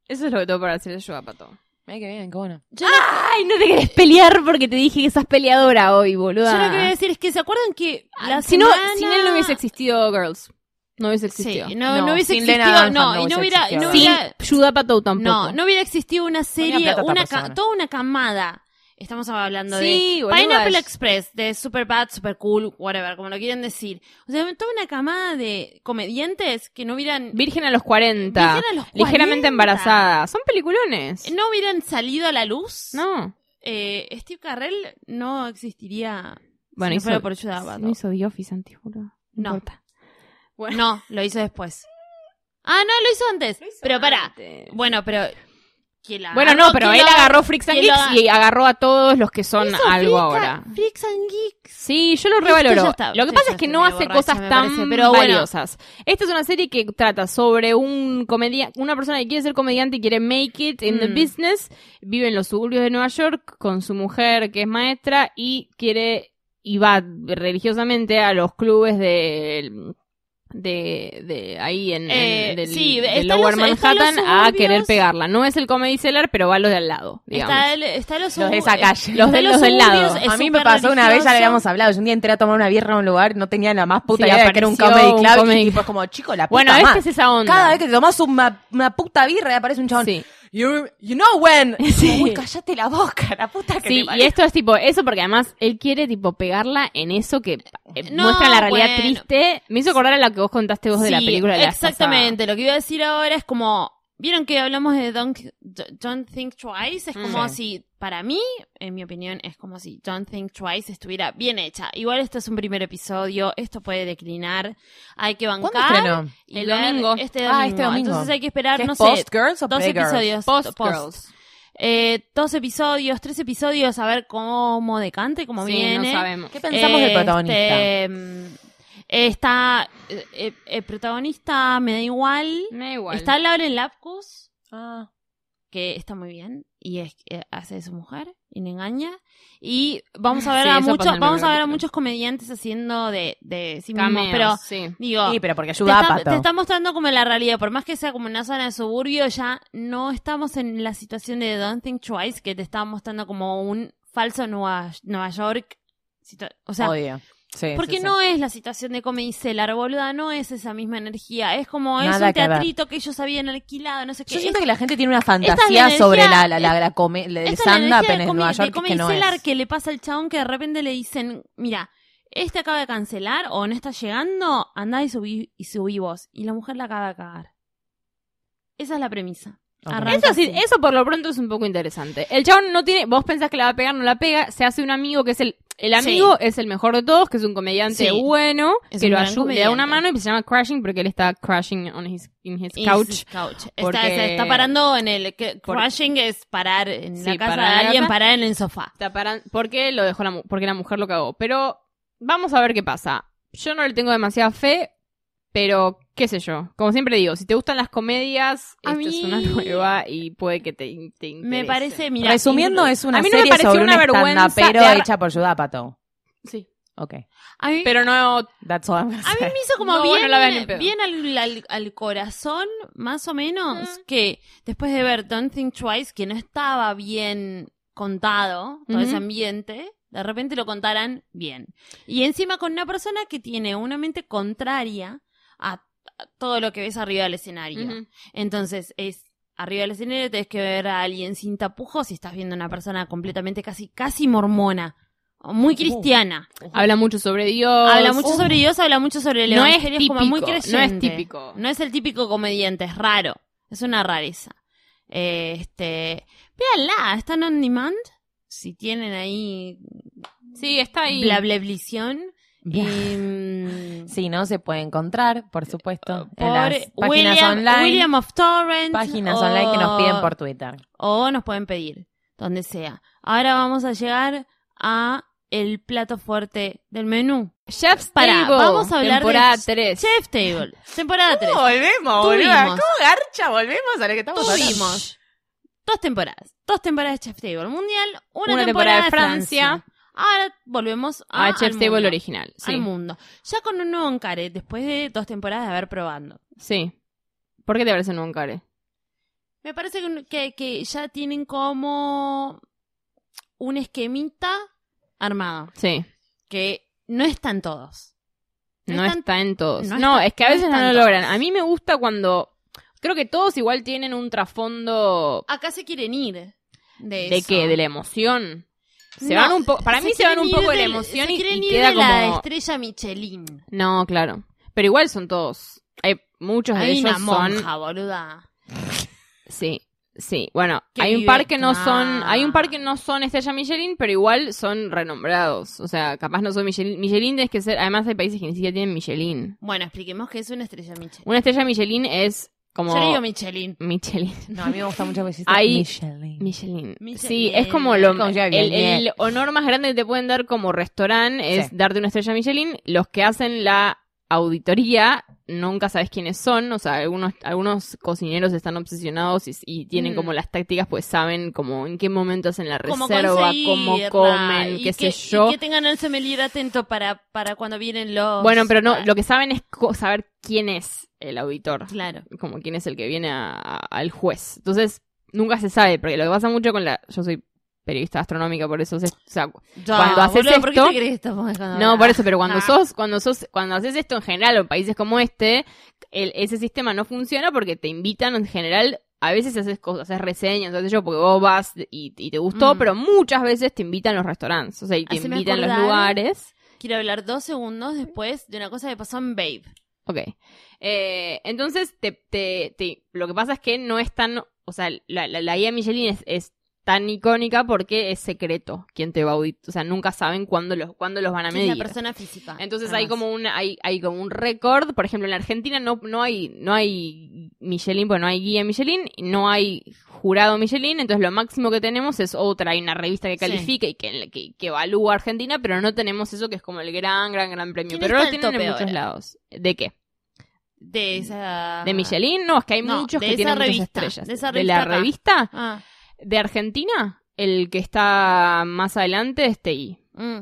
Eso es lo que tengo para decir de Judah Apatow. Ay, qué bien, qué bueno. Yo, Ay, no te querés pelear porque te dije que sos peleadora hoy, boluda. yo lo que voy a decir es que se acuerdan que la Ah, si no, semana- sin él no hubiese existido Girls. No hubiese Sí, existido. no, no No, hubiese sin Lena existido, no, no y no hubiera, no Sin hubiera, Judah Apatow tampoco. no, no hubiera existido una serie, una persona. toda una camada. Estamos hablando Sí, de Pineapple es- Express, de Super Bad, Super Cool, whatever, como lo quieren decir. O sea, toda una camada de comediantes que no hubieran, Virgen a los 40. Virgen a los Ligeramente 40. embarazada. Son peliculones. no hubieran salido a la luz. No. eh, Steve Carrell no existiría Bueno, si no hizo, fuera por Apatow. no hizo The Office antes. No. Bueno. No, lo hizo después. Ah, no, lo hizo antes. pero para. Antes. Bueno, pero. ¿Quién la Bueno, no, pero ¿Quién él lo- agarró Freaks and Geeks y agarró a todos los que son algo Freaks ahora. Freaks and Geeks. Sí, yo lo revaloro. está- Lo que pasa es que no hace borracha, cosas tan parece, pero bueno. valiosas. Esta es una serie que trata sobre un comediante, una persona que quiere ser comediante y quiere make it in the Mm. business, vive en los suburbios de Nueva York con su mujer que es maestra y quiere y va religiosamente a los clubes de de, de ahí en, en- Eh, del, sí, del Lower los- Manhattan a querer pegarla. No es el comedy seller, pero va a los de al lado, digamos. Está, el, está los, Los de esa calle. Los de- los del lado. es A mí me pasó una vez, ya le habíamos hablado. Yo un día entré a tomar una birra a un lugar, no tenía la más puta Sí, idea de que era un comedy un club. comedy- Y tipo, es como, chico, la puta Bueno, esta madre. es esa onda. Cada vez que te tomas una, una puta birra y aparece un chabón. Sí. You, you know when. Sí. Uy, cállate la boca, la puta que Sí, te y esto es tipo, eso porque además él quiere tipo pegarla en eso que eh, No, muestra la realidad bueno. triste. Me hizo acordar a lo que vos contaste vos de la Sí, película de la Exactamente, lo que iba a decir ahora es como, vieron que hablamos de Don't, Don't Think Twice, es como Sí. si, para mí, en mi opinión, es como si Don't Think Twice estuviera bien hecha. Igual esto es un primer episodio, esto puede declinar, hay que ¿Cuándo bancar. y El domingo. Este Ah, domingo. este domingo. Entonces hay que esperar, ¿Qué es no sé, Post Girls o dos episodios. Post post. Girls. Eh, dos episodios, tres episodios, a ver cómo decante, cómo Sí, viene. no sabemos. ¿Qué pensamos del Este, protagonista? mm, Está. eh, eh, el protagonista me da igual. Me da igual. Está Lauren Lapkus, Ah. que está muy bien. Y es, eh, hace de su mujer. Y me engaña. Y vamos a ver Sí, a muchos. Vamos a ver a muchos comediantes haciendo de, de sí mismos. Cameos, Pero, sí. digo. Sí, pero porque te ayuda a está, Pato. te está mostrando como la realidad, por más que sea como una zona de suburbio, ya no estamos en la situación de Don't Think Twice, que te está mostrando como un falso Nueva, Nueva York. O sea. Sí, porque sí, sí. no es la situación de Comedy Cellar, boluda, no es esa misma energía. Es como, es un que ver. teatrito que ellos habían alquilado, no sé qué. Yo siento Es- que la gente tiene una esta es la fantasía sobre la, la, la, la come- el es stand-up en Nueva Comedy- de York que Comedy no Cellar es. que le pasa al chabón que de repente le dicen, mira, este acaba de cancelar o no está llegando, andá y subí, y subí vos. Y la mujer la acaba de cagar. Esa es la premisa. Eso sí, eso por lo pronto es un poco interesante. El chabón no tiene, vos pensás que la va a pegar, no la pega, se hace un amigo que es el, el amigo es el mejor de todos, que es un comediante Sí. bueno, Es que lo ayuda, le da una mano y se llama Crashing porque él está crashing on his, in his couch. his couch. Está, Porque- se está parando en el... Que, Por- crashing es parar en Sí, la casa de alguien, casa. parar en el sofá. Está paran- porque lo dejó la, mu- porque la mujer lo cagó. Pero vamos a ver qué pasa. Yo no le tengo demasiada fe, pero qué sé yo. Como siempre digo, si te gustan las comedias, A esta es mí- una nueva y puede que te, te interese. Me parece, mira... Resumiendo, es una A mí no me serie sobre una un vergüenza de ar- hecha por Judah Apatow. Sí. Ok. a mí, Pero no... That's all I'm gonna A mí me hizo como No, bien, bien al, al- al corazón, más o menos, Mm. que después de ver Don't Think Twice, que no estaba bien contado, todo ese ambiente, de repente lo contaran bien. Y encima con una persona que tiene una mente contraria a, a todo lo que ves arriba del escenario. Entonces es arriba del escenario tenés que ver a alguien sin tapujos y estás viendo a una persona completamente casi casi mormona, muy cristiana. Habla mucho sobre Dios. Habla mucho sobre Dios, habla mucho sobre el No es evangelio, como muy típico, no es creyente. típico. No es el típico comediante, es raro. Es una rareza. Eh, este, véanla, están on demand. Si tienen ahí Sí, está ahí. bla blablición. Mm, Sí, ¿no? Se puede encontrar, por supuesto, en las páginas William, online. William of Torrent. páginas o- online que nos piden por Twitter. O nos pueden pedir, donde sea. Ahora vamos a llegar a el plato fuerte del menú. Chef's Pará, Table, vamos a hablar temporada de 3. Chef Table, temporada 3. Volvemos, boluda. ¿Cómo ¿Cómo garcha? Volvemos a lo que estamos Tuvimos dos temporadas. Dos temporadas de Chef Table Mundial, una, Una temporada, temporada de de Francia. Francia. Ahora volvemos a, A Chef's Table original. Sí. Al mundo. Ya con un nuevo encare, después de dos temporadas de haber probando. Sí. ¿Por qué te parece un nuevo encare? Me parece que, que, que ya tienen como un esquemita armado. Sí. Que no están todos. No No, están- está en todos. no No, está- es que a veces no lo logran. todos. A mí me gusta cuando. Creo que todos igual tienen un trasfondo. Acá se quieren ir. ¿De, ¿De eso. qué? ¿De la emoción? Se No, van un poco. Para mí se van un poco de la emoción se y, quieren y ir queda de la como. estrella Michelin. No, claro. Pero igual son todos. Hay muchos de Hay ellos una son. monja, boluda. Sí, sí. Bueno, hay un par que no son, hay un par que no son estrella Michelin, pero igual son renombrados. O sea, capaz no son Michelin. Michelin tienes que ser, además hay países que ni siquiera tienen Michelin. Bueno, expliquemos que es una estrella Michelin. Una estrella Michelin es como Yo le digo Michelin. Michelin. No, a mí me gusta mucho que Ahí- Michelin. Michelin. Michelin. Sí, es como lo Como ya el, bien, el honor más grande que te pueden dar como restaurante es Sí. darte una estrella Michelin. Los que hacen la auditoría nunca sabes quiénes son, o sea, algunos algunos cocineros están obsesionados y, y tienen Mm. como las tácticas, pues saben como en qué momento hacen la reserva, cómo comen, qué sé yo. Y que tengan el sommelier atento para, para cuando vienen los... Bueno, pero no, lo que saben es saber quién es el auditor. Claro. como quién es el que viene a- a- al juez. Entonces, nunca se sabe, porque lo que pasa mucho con la... Yo soy periodista astronómica, por eso... se- o sea, Ya, Cuando haces boludo, ¿por qué esto- te crees que estamos dejando no, por eso, pero cuando Ah. sos, cuando sos, cuando haces esto en general o en países como este, el- ese sistema no funciona porque te invitan en general... A veces haces cosas, haces reseñas, entonces yo, porque vos vas y, y te gustó, Mm. pero muchas veces te invitan los restaurantes, o sea, y te invitan los acordar- lugares. Quiero hablar dos segundos después de una cosa que pasó en Babe. Ok. Eh, entonces, te, te, te- lo que pasa es que no es tan. O sea, la, la, la guía Michelin es, es tan icónica porque es secreto quién te va a auditar. O sea, nunca saben cuándo los, cuándo los van a que es medir. la persona física. Entonces hay como un hay, hay como un récord, por ejemplo en la Argentina no, no hay no hay Michelin, porque no hay guía Michelin, no hay jurado Michelin, entonces lo máximo que tenemos es otra, hay una revista que Sí. califica y que, que, que evalúa a Argentina, pero no tenemos eso que es como el gran, gran, gran premio. ¿Quién Pero lo en tienen en muchos ahora? lados. ¿De qué? De esa... ¿De Michelin? No, es que hay No, muchos que tienen muchas revista, estrellas. de esa ¿De la revista acá. revista? Ah, ¿De Argentina? El que está más adelante es TI. mm.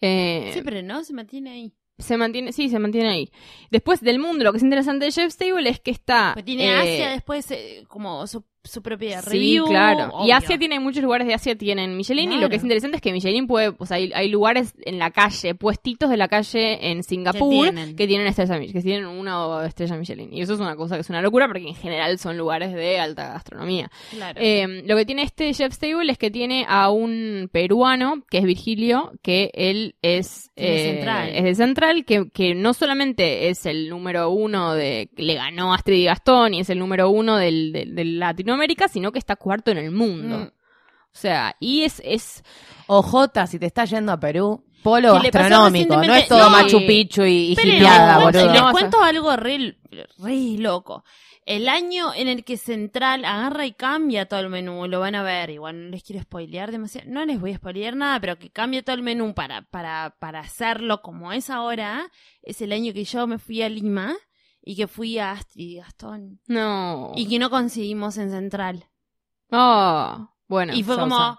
Eh, Sí, pero no, se mantiene ahí. Se mantiene, sí, se mantiene ahí. Después del mundo, lo que es interesante de Chef's Table es que está. Pues tiene eh, Asia después, eh, como su- su propia Sí, review. claro. Y. Asia tiene, muchos lugares de Asia tienen Michelin y lo que es interesante es que Michelin puede, o sea, hay, hay lugares en la calle, puestitos de la calle en Singapur tienen. que tienen estrella Michelin, que tienen una estrella Michelin. Y eso es una cosa que es una locura porque en general son lugares de alta gastronomía. Claro. Eh, lo que tiene este Chef's Table es que tiene a un peruano, que es Virgilio, que él es, De eh, Central. es de Central, que, que no solamente es el número uno de, le ganó a Astrid y Gastón y es el número uno del, del- de Latinoamérica, sino que está cuarto en el mundo. Mm. O sea, y es, es, Ojota, si te estás yendo a Perú, polo gastronómico, no es todo no. Machu Picchu y, y cuento- boludo. Les No, cuento algo re, re loco. El año en el que Central agarra y cambia todo el menú, lo van a ver, igual no les quiero spoilear demasiado, no les voy a spoilear nada, pero que cambia todo el menú para, para, para hacerlo como es ahora, es el año que yo me fui a Lima y que fui a Astrid y Gastón no. y que no conseguimos en Central. Oh, bueno. y fue Sousa. como, "Ah".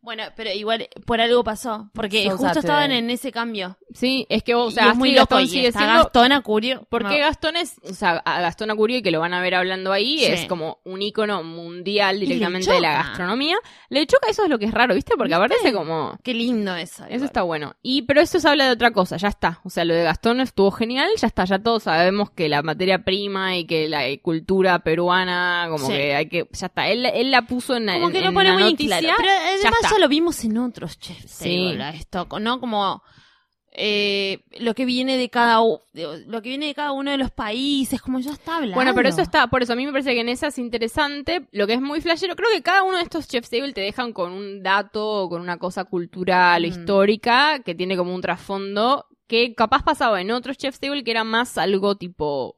bueno, pero igual por algo pasó, porque Sousa justo estaban en ese cambio. Sí, es que, o y sea, es muy y loco Gastón y sigue está siendo... Gastón Acurio. Porque no. Gastón es, o sea, a Gastón Acurio, y que lo van a ver hablando ahí, Sí. es como un ícono mundial directamente de la gastronomía. Le choca, eso es lo que es raro, ¿viste? Porque ¿Viste? aparece como... Qué lindo eso. Eso está bueno. Y, pero eso se habla de otra cosa, ya está. O sea, lo de Gastón estuvo genial, ya está, ya todos sabemos que la materia prima y que la eh, cultura peruana, como Sí. que hay que, ya está. Él, él la puso en, Como en- que lo pone la muy noticia. claro. Pero además está. ya, lo vimos en otros chefs. Sí. esto, ¿no? Como eh, lo que viene de cada lo que viene de cada uno de los países, como ya está hablando. Bueno, pero eso está, por eso a mí me parece que en esa es interesante. Lo que es muy flashero, creo que cada uno de estos chefs table te dejan con un dato o con una cosa cultural o Mm. histórica que tiene como un trasfondo que capaz pasaba en otros chefs table que era más algo tipo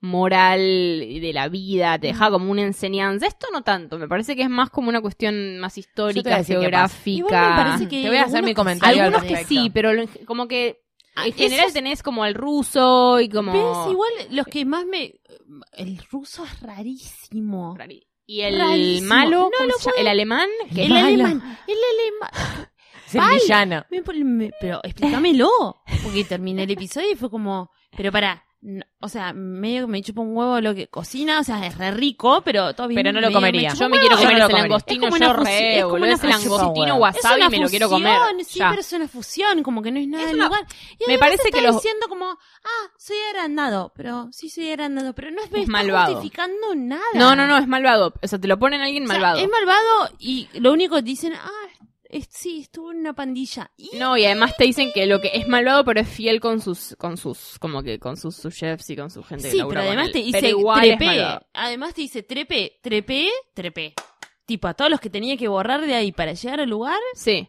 moral de la vida, te dejaba como una enseñanza. Esto no tanto, me parece que es más como una cuestión más histórica, geográfica. Igual me parece que Te voy a hacer mi comentario Algunos que sí, pero como que Ah, en general esos- tenés como al ruso y como... ¿Ves? Igual los que más me el ruso es rarísimo. Rari- Y el Rarísimo. malo, el alemán, que El malo. alemán, el alemán. Es el villano. Me pone- me- pero explícamelo. Porque terminé el episodio y fue como, pero para, o sea, medio que me chupa un huevo lo que cocina, o sea, es re rico, pero todo bien. Pero no lo medio comería. chupa Yo un me huevo. quiero Yo comer lo comería. langostino, Es como yo una fusi- re, es como boludo, una ese fusión. langostino Es Es wasabi una me lo quiero comer. fusión, Sí, ya. pero es una fusión, como que no es nada Es del una- lugar. Y me parece que los- diciendo como, ah, soy agrandado, pero sí soy agrandado, pero no es, me está malvado. justificando nada. No, no, no, es malvado. O sea, te lo ponen a alguien O sea, malvado. es malvado y lo único que dicen, ah, es- sí, estuvo en una pandilla. Y No, y además te dicen que lo que es malvado, pero es fiel con sus, con sus, como que con sus, sus chefs y con su gente que Sí, labura pero además te dice Pero igual malvado. Además te dice trepé, trepé, trepé. Tipo, a todos los que tenía que borrar de ahí para llegar al lugar. Sí.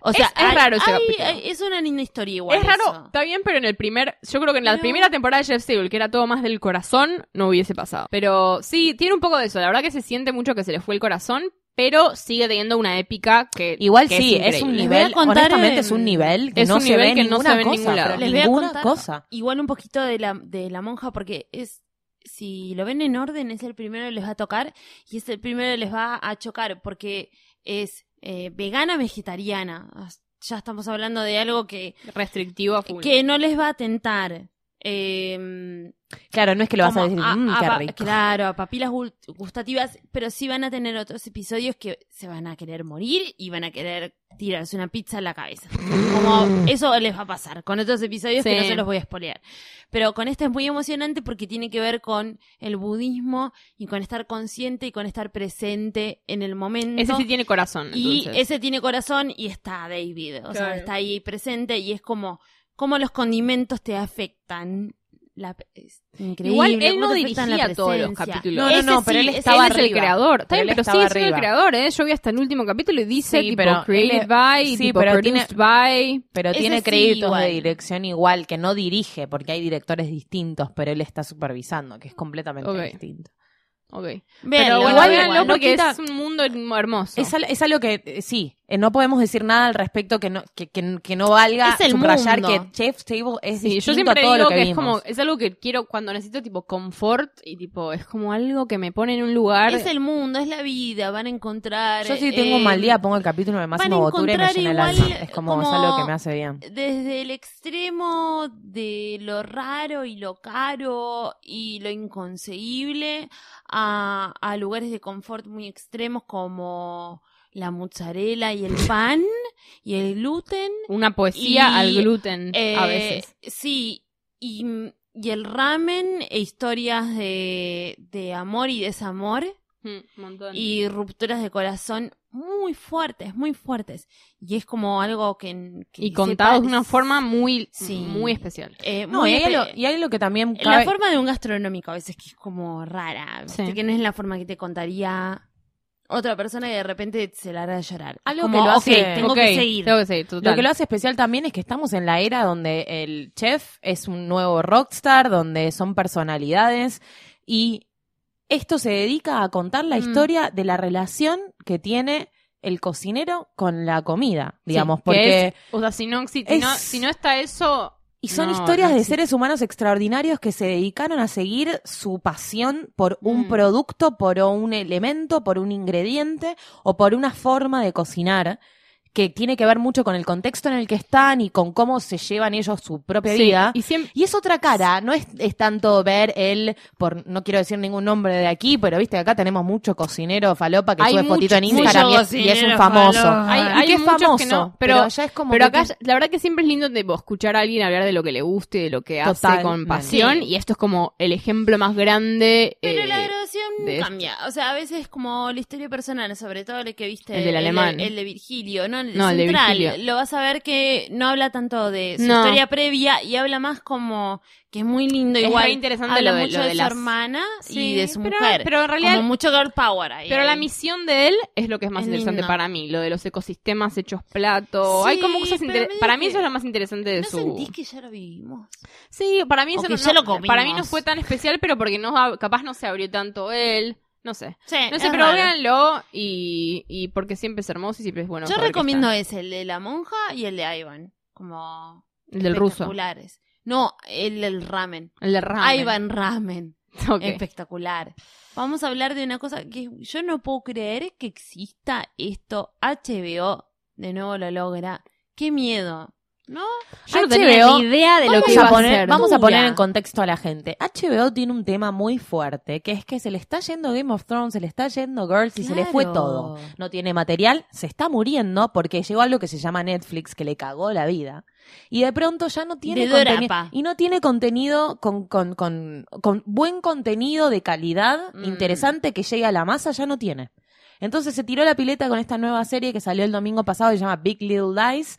O sea, Es- es raro ese hay- capítulo. hay- es una linda historia igual. es raro, está bien, pero en el primer, yo creo que en la primera temporada de Chef's Table, que era todo más del corazón, no hubiese pasado. Pero sí, tiene un poco de eso. La verdad que se siente mucho que se le fue el corazón, pero sigue teniendo una épica que Igual que sí, es, un voy a nivel, contar honestamente en- es un nivel que Es no un se nivel ve que no ninguna se ve en cosa, ningún lado. Les voy a contar cosa. igual un poquito de la, de la monja porque es si lo ven en orden es el primero que les va a tocar y es el primero que les va a chocar porque es eh, vegana vegetariana ya estamos hablando de algo que, restrictivo a full. que no les va a tentar eh, Claro, no es que lo vas a decir, a- "Mm, a qué rico. Claro, a papilas gustativas, pero sí van a tener otros episodios que se van a querer morir y van a querer tirarse una pizza en la cabeza. Como eso les va a pasar con otros episodios que Sí. no se los voy a spoilear. Pero con este es muy emocionante porque tiene que ver con el budismo y con estar consciente y con estar presente en el momento. Ese sí tiene corazón. Y entonces. ese tiene corazón y está David. O sea, Claro. está ahí presente y es como, como los condimentos te afectan. La, es increíble. Igual él cómo no dirigía todos los capítulos. No, no, no, pero él estaba él es el creador. Está Pero bien, él pero sí, estaba es el creador, ¿eh? Yo vi hasta el último capítulo y dice Sí, tipo pero created él- by, sí, tipo pero produced by. Pero tiene créditos igual. de dirección igual, que no dirige, porque hay directores distintos, pero él está supervisando, que es completamente Ok. distinto. Ok. Véanlo, pero bueno, igual, véanlo no porque quita- es un mundo hermoso. Es, es algo que, eh, sí, eh, no podemos decir nada al respecto que no, que, que- que no valga Es el subrayar mundo. que Chef's Table es Sí, yo distinto siempre a todo digo lo que, que, es como, es algo que quiero cuando necesito tipo confort y tipo, es como algo que me pone en un lugar. Es el mundo, es la vida, van a encontrar. Yo si tengo un eh, mal día pongo el capítulo de Máximo Boture y me llena el alma. Es como, como- es algo que me hace bien. Desde el extremo de lo raro y lo caro y lo inconseguible a, a lugares de confort muy extremos como la mozzarella y el pan y el gluten. Una poesía Y, al gluten a Eh, veces. Sí, y, y el ramen e historias de, de amor y desamor Mm, un montón. y rupturas de corazón muy fuertes, muy fuertes. Y es como algo que... que Y contados de una forma muy, Sí. muy especial. eh, No, muy y hay, espe- algo, y hay algo que también La cabe- forma de un gastronómico a veces que es como rara. Sí. que no es la forma que te contaría otra persona que de repente se la hará llorar. Algo Como, que lo hace- tengo que seguir. Tengo que seguir, total. Lo que lo hace especial también es que estamos en la era donde el chef es un nuevo rockstar, donde son personalidades y esto se dedica a contar la Mm. historia de la relación que tiene el cocinero con la comida, digamos, porque es- o sea, si no, si, si no, es- si no está eso, y son no, historias no de seres humanos extraordinarios que se dedicaron a seguir su pasión por un Mm. producto, por un elemento, por un ingrediente o por una forma de cocinar que tiene que ver mucho con el contexto en el que están y con cómo se llevan ellos su propia Sí, vida. y siempre, Y es otra cara, no es, es tanto ver el, por no quiero decir ningún nombre de aquí, pero viste que acá tenemos mucho cocinero falopa que Hay sube fotito en Instagram y es, y es un famoso. falopa. Hay- que es muchos famoso, que no, pero, pero- ya es como pero acá, te- la verdad que siempre es lindo tipo, escuchar a alguien hablar de lo que le guste, de lo que hace con pasión, Sí. y esto es como el ejemplo más grande. Pero eh, la de cambia. O sea, a veces como la historia personal, sobre todo el que viste. El del alemán. El, de Virgilio, ¿no? El, No, el de central. Virgilio. Lo vas a ver que no habla tanto de su No. historia previa y habla más como que es muy lindo Es igual. re interesante habla lo de- mucho lo de, de su las- hermana Sí, y de su pero- mujer. pero en realidad- Como mucho girl power ahí. Pero la misión de él es lo que es más Es interesante lindo. para mí, lo de los ecosistemas hechos plato. Sí, Hay como cosas inter- Para mí eso es lo más interesante de ¿No su. sentís que ya lo vivimos? Sí, para mí O eso que no, ya lo no- para mí no fue tan especial, pero porque no capaz no se abrió tanto él. No sé. Sí, No sé, pero raro. véanlo y, y porque siempre es hermoso y siempre es bueno. Yo recomiendo ese, el de la monja y el de Ivan. Como el del ruso. No, el del ramen. el ramen. Ivan Ramen. Ok. Espectacular. Vamos a hablar de una cosa que yo no puedo creer que exista esto. HBO de nuevo lo logra. Qué miedo. ¿No? Yo no HBO, tenía ni idea de lo que iba a poner, hacer. Vamos a poner en contexto a la gente. HBO tiene un tema muy fuerte, que es que se le está yendo Game of Thrones, se le está yendo Girls y se le fue todo. No tiene material, se está muriendo porque llegó algo que se llama Netflix, que le cagó la vida. Y de pronto ya no tiene contenido. Y no tiene contenido con, con, con, con buen contenido de calidad, Mm. interesante, que llegue a la masa, ya no tiene. Entonces se tiró la pileta con esta nueva serie que salió el domingo pasado, que se llama Big Little Lies.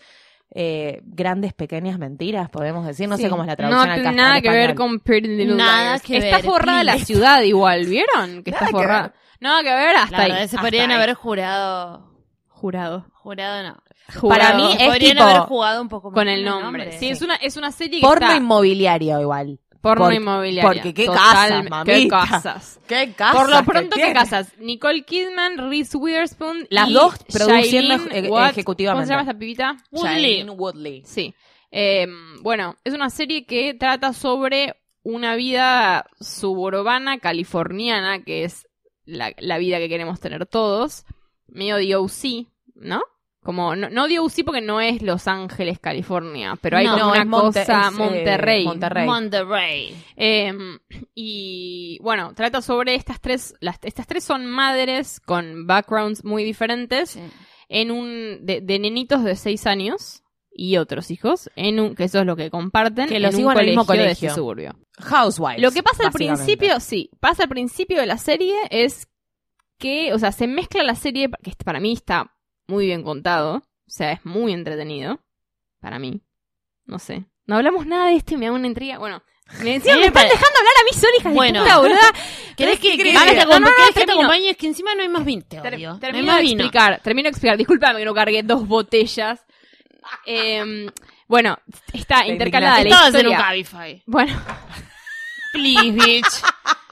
Eh, grandes pequeñas mentiras, podemos decir. No sé Sí. cómo es la traducción No al tiene cas- nada que ver con Pretty Little Nada Liars. que Está ver, forrada la ciudad igual, ¿vieron? Que está Nada que forrada. Nada que ver hasta La ahí. se hasta podrían ahí. haber jurado. jurado. Jurado no. Para mí es podrían tipo- haber jugado un poco más con el nombre. Sí, es una es una serie que Porno está inmobiliario igual. Porno porque- inmobiliaria. porque qué casas, qué casas. ¿Qué Por lo pronto, ¿qué casas? Nicole Kidman, Reese Witherspoon Las y dos produciendo Shailene eje- Watt- ejecutivamente. ¿Cómo se llama esta pibita? Woodley. Shailene Woodley. Sí. Eh, bueno, es una serie que trata sobre una vida suburbana californiana, que es la, la vida que queremos tener todos, medio DOC, ¿no? Como, no, no DOC porque no es Los Ángeles, California, pero hay No, como es una Monte- cosa es, eh, Monterrey. Monterrey. Monterrey. Eh, y bueno, trata sobre estas tres, las, estas tres son madres con backgrounds muy diferentes Sí. en un de, de nenitos de 6 años y otros hijos, en un que eso es lo que comparten Que en los un sigo en el mismo colegio de colegio. este suburbio. Housewives. Lo que pasa al principio, sí, pasa al principio de la serie es que, o sea, se mezcla la serie que para mí está muy bien contado, o sea, es muy entretenido para mí. No sé. No hablamos nada de esto y me da una intriga. Bueno, me decían, Sí, me están dejando hablar a mí sola, hijas Bueno. de puta, boluda. ¿Querés que, ¿Qué que, No, no, no, que te termino. acompañes? Que encima no hay más vino. Te Ter- odio. No hay termino más de vino. explicar, termino de explicar. Disculpame que no cargué dos botellas. Eh, bueno, está Te intercalada la Estabas en un historia. Cabify. Bueno. Please, bitch.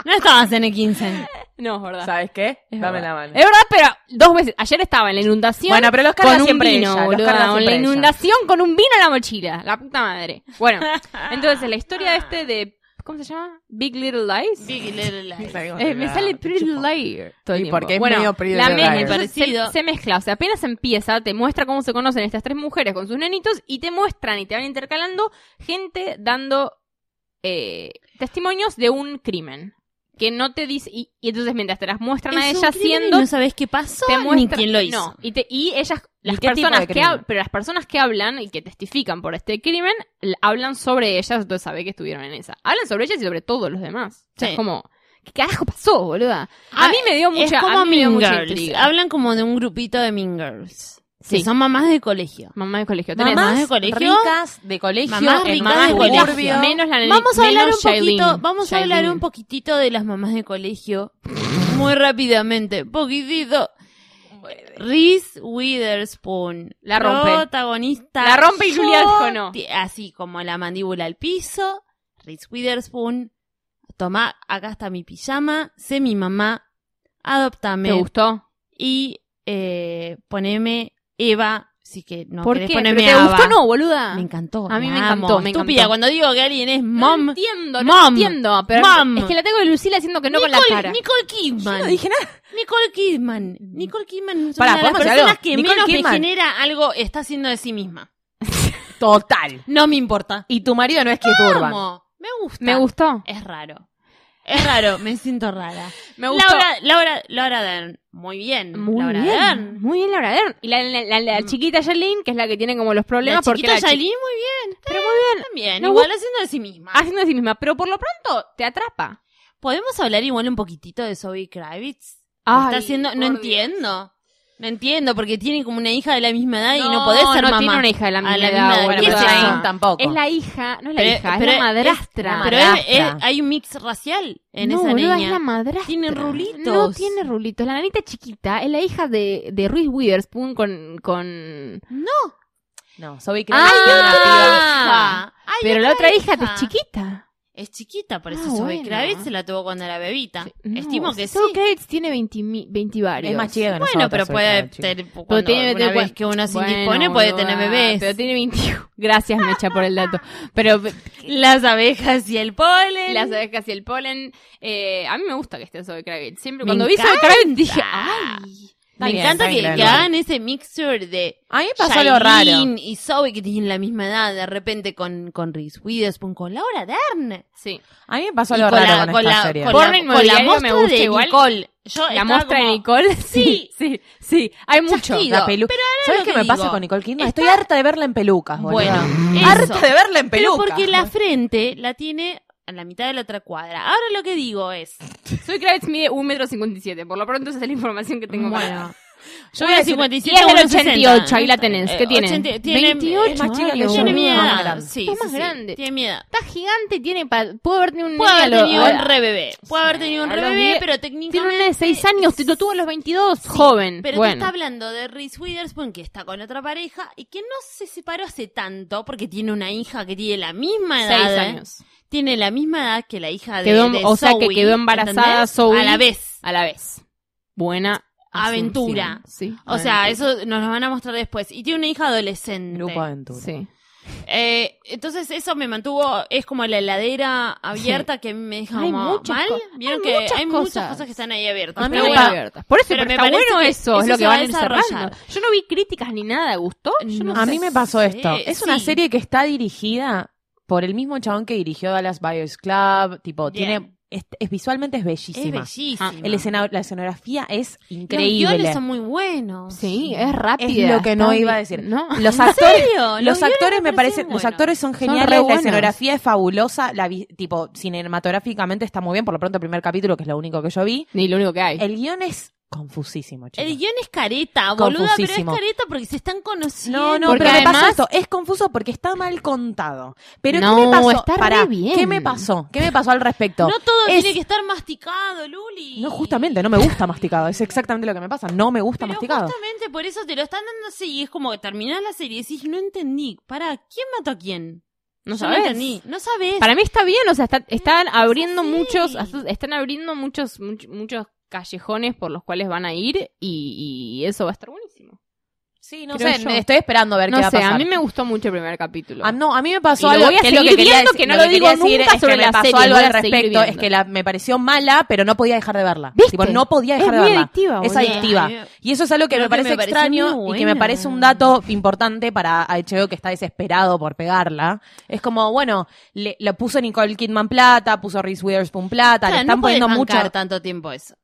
No estabas en el 15. No, es verdad. ¿Sabes qué? Es Dame verdad. la mano. Es verdad, pero dos veces. Ayer estaba en la inundación. Bueno, pero los carga con un siempre vino, ella, los boluda, siempre la ella. inundación con un vino en la mochila. La puta madre. Bueno, entonces la historia de este de. ¿Cómo se llama? Big Little Lies. Big Little Lies. Eh, me sale Pretty Little Liar todo el Y tiempo. porque es bueno, medio Pretty la Parecido. Se, se mezcla, o sea, apenas empieza, te muestra cómo se conocen estas tres mujeres con sus nenitos y te muestran y te van intercalando gente dando eh, testimonios de un crimen que no te dice y, y entonces mientras te las muestran a Es y siendo No sabes qué pasó te ni quién lo hizo. no y te y ellas las personas que pero las personas que hablan y que testifican por este crimen hablan sobre ellas entonces sabe que estuvieron en esa hablan sobre ellas y sobre todos los demás O sea, Sí. es como ¿qué carajo pasó boluda? a Ah, mí me dio mucha es como a mí me dio mucha intriga Hablan como de un grupito de Mean Girls. Sí. Que son mamás de colegio. mamá de colegio tenés Mamás de colegio. ricas de colegio, Mamás ricas más de suburbio. colegio. menos la Vamos a hablar un menos poquito, Shailene. vamos a hablar Shailene. un poquitito de las mamás de colegio. Muy rápidamente, poquitito. Reese Witherspoon, La rompe. protagonista. La rompe y Julia Yo- dijo no. ti- Así como la mandíbula al piso. Reese Witherspoon, toma, acá está mi pijama, sé mi mamá, adoptame ¿te gustó? y eh, poneme Eva, si que no ¿por qué? ponerme ¿Pero te Ava. gustó no boluda? Me encantó. A mí me encantó, me Estúpida, encantó. cuando digo que alguien es no mom. entiendo no Mom. entiendo pero Mom. es que la tengo de Lucila diciendo que no con la Nicole, cara Nicole Kidman. Yo no dije nada. Nicole Kidman. Nicole Kidman es una de las ¿podemos decir personas algo? que Nicole menos Kidman. me genera algo está haciendo de sí misma. Total. No me importa. Y tu marido no es. Amo. Me gusta. me gustó Es raro. Es raro, me siento rara. me gustó Laura, Laura, Laura Dern. Muy bien. Muy Laura bien, Dern. muy bien Laura Dern. Y la, la, la- la chiquita Charlene, que es la que tiene como los La problemas porque chiquita la chi- Shailene, muy bien. Pero muy bien. También. Igual haciendo de sí misma. haciendo de sí misma, pero por lo pronto te atrapa. ¿Podemos hablar igual un poquitito de Zoe Kravitz? Ay, está haciendo, no entiendo. No entiendo, porque tiene como una hija de la misma edad y no podés ser no mamá. tiene una hija de la A misma la edad, misma edad. bueno, ¿Qué es eso? Tampoco. Es la hija, no es la Pero- hija, pero es la madrastra. es- Pero es- es- hay un mix racial en no, esa boluda, niña. es la madrastra. Tiene rulitos. No tiene rulitos. La nanita chiquita es la hija de, de Reese Witherspoon con... con... No. No, Zoe Kravitz Ah, tiene una piba. hija. Hay Pero la otra hija es chiquita. Es chiquita, por eso Ah, Zoe bueno. Kravitz se la tuvo cuando era bebita. No, Estimo que sí. Zoe Kravitz tiene 20, mi- 20 varios. Es más chica que Bueno, nosotros, pero Zoe puede tener, Pero cuando tiene, una vez que uno se Bueno, indispone puede tener bebés. Pero tiene 21. Gracias, Mecha, por el dato. Pero Las abejas y el polen. las abejas y el polen. Eh, a mí me gusta que esté Zoe Kravitz. Siempre Me cuando vi Zoe. Kravitz dije, ¡ay! Me bien, encanta que, hagan ese mixture de A mí me pasó lo raro. Shailene y Zoe que tienen la misma edad de repente con, con Reese Witherspoon, con Laura Dern. Sí. A mí me pasó Y lo con raro la, con, con esta la, serie. con la, con la inmobiliario me mostra gusta de igual. Nicole. Yo La estaba muestra de como- Nicole, sí, sí, sí. Hay mucho. La pelu- Pero ahora ¿Sabes lo qué que me pasa con Nicole Kidman? está- Estoy harta de verla en pelucas, boluda. Bueno, eso. harta de verla en Pero pelucas. porque la frente la tiene a la mitad de la otra cuadra. Ahora lo que digo es, Zoe Kravitz mide 1,57 m. Por lo pronto esa es la información que tengo. bueno, Yo voy a decir- 57, y es del 1,60. 88, ahí la tenés. ¿Qué Eh, tiene? 80 tiene 28 es más chica que años, yo, Tiene mi boluda. edad. Más grande. Sí, Es más sí, grande. Tiene mi edad. Está gigante, tiene pa- puede haber tenido un Puede haber tenido un re bebé. Puede haber tenido un re bebé, pero Tiene técnicamente... una de 6 años, te lo tuvo a los 22, joven. Pero bueno. te está hablando de Reese Witherspoon, que está con otra pareja y que no se separó hace tanto, porque tiene una hija que tiene la misma edad. 6 ¿eh? Tiene la misma edad que la hija de, Quedó- de o sea, que quedó embarazada ¿entendés? Zoe. A la vez. A la vez. Buena Aventura. Sí. O sea, eso nos lo van a mostrar después. Y tiene una hija adolescente. Grupo Aventura. Sí. Eh, entonces eso me mantuvo, es como la heladera abierta que me deja Hay como muchas mal. Vieron hay que muchas hay muchas cosas. cosas que están ahí abiertas. A mí pero me abiertas. Por eso, pero pero, me está parece bueno que eso, es lo que va van a a ir cerrando. desarrollar. Yo no vi críticas ni nada, ¿gustó? Yo no No A mí me pasó esto. Es una sí. serie que está dirigida por el mismo chabón que dirigió Dallas Buyers Club. Tipo, Bien. tiene. Es, es- visualmente es es bellísima. bellísima. El escena- la escenografía es Los increíble. guiones son muy buenos. Sí, es rápida. Es lo que no iba a decir. No. Los ¿En actores, serio? los actores me parecen, los actores son geniales, la escenografía es fabulosa, la tipo cinematográficamente está muy bien, por lo pronto el primer capítulo que es lo único que yo vi. Ni lo único que hay. El guion es confusísimo, chicos. El guion es careta, boluda, pero es careta porque se están conociendo. No, no, Porque pero me pasó esto, es confuso porque está mal contado. Pero No, ¿qué me pasó? está re Pará, bien. ¿qué me pasó? ¿Qué me pasó al respecto? No todo Es- tiene que estar masticado, Luli. No, justamente, no me gusta masticado, es exactamente lo que me pasa, no me gusta Pero masticado. justamente por eso te lo están dando así y es como que terminás la serie y decís, no entendí. Para, ¿quién mató a quién? No sabes. entendí. No sabes. Para mí está bien, o sea, está- están abriendo sí. muchos, están abriendo muchos, much- muchos callejones por los cuales van a ir y, y eso va a estar buenísimo. Sí, no Creo sé, yo. estoy esperando a ver No qué va sé, a pasar. a mí me gustó mucho el primer capítulo. Ah, no, a mí me pasó algo voy a que lo seguir que quería viendo, decir- que no lo digo decir nunca es sobre que me la pasó serie, algo al respecto, es que la, me pareció mala, pero no podía dejar de verla. ¿Viste? Tipo, no podía dejar Es de verla. adictiva, es adictiva. Ay, Y eso es algo que Creo me que parece me extraño y que me parece un dato importante para HBO que está desesperado por pegarla. Es como, bueno, le, le puso Nicole Kidman plata, puso Reese Witherspoon plata, le están no poniendo mucho. tanto tiempo eso.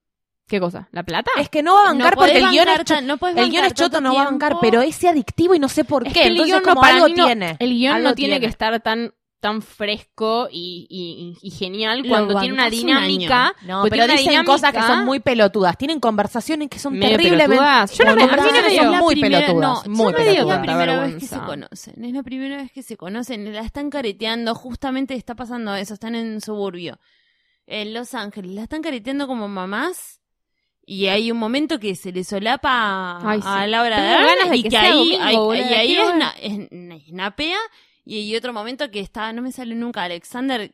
¿Qué cosa? ¿La plata? Es que no va a bancar No porque el guion es, tan- no el guion es choto, no va a bancar, pero es adictivo y no sé por Es qué. que el Entonces, guion no, como algo tiene. el guion Algo no tiene, tiene. que estar tan tan fresco y, y- y genial cuando tiene una un dinámica. No, pero dicen cosas que son muy pelotudas. Tienen conversaciones que son terriblemente. pelotudas. Yo no me- a mí no me conversaciones dio. son muy primera- pelotudas. no, muy yo pelotudas. la primera vez que se conocen. Es la primera vez que se conocen. La están careteando. Justamente está pasando eso. Están en suburbio. En Los Ángeles. La están careteando como mamás. Y hay un momento que se le solapa Ay, sí. a Laura Tengo Dern ganas de y que ahí, domingo, hay- boludo. y ahí Quiero ver. esna- es- snapea. Y hay otro momento que está, no me sale nunca, Alexander.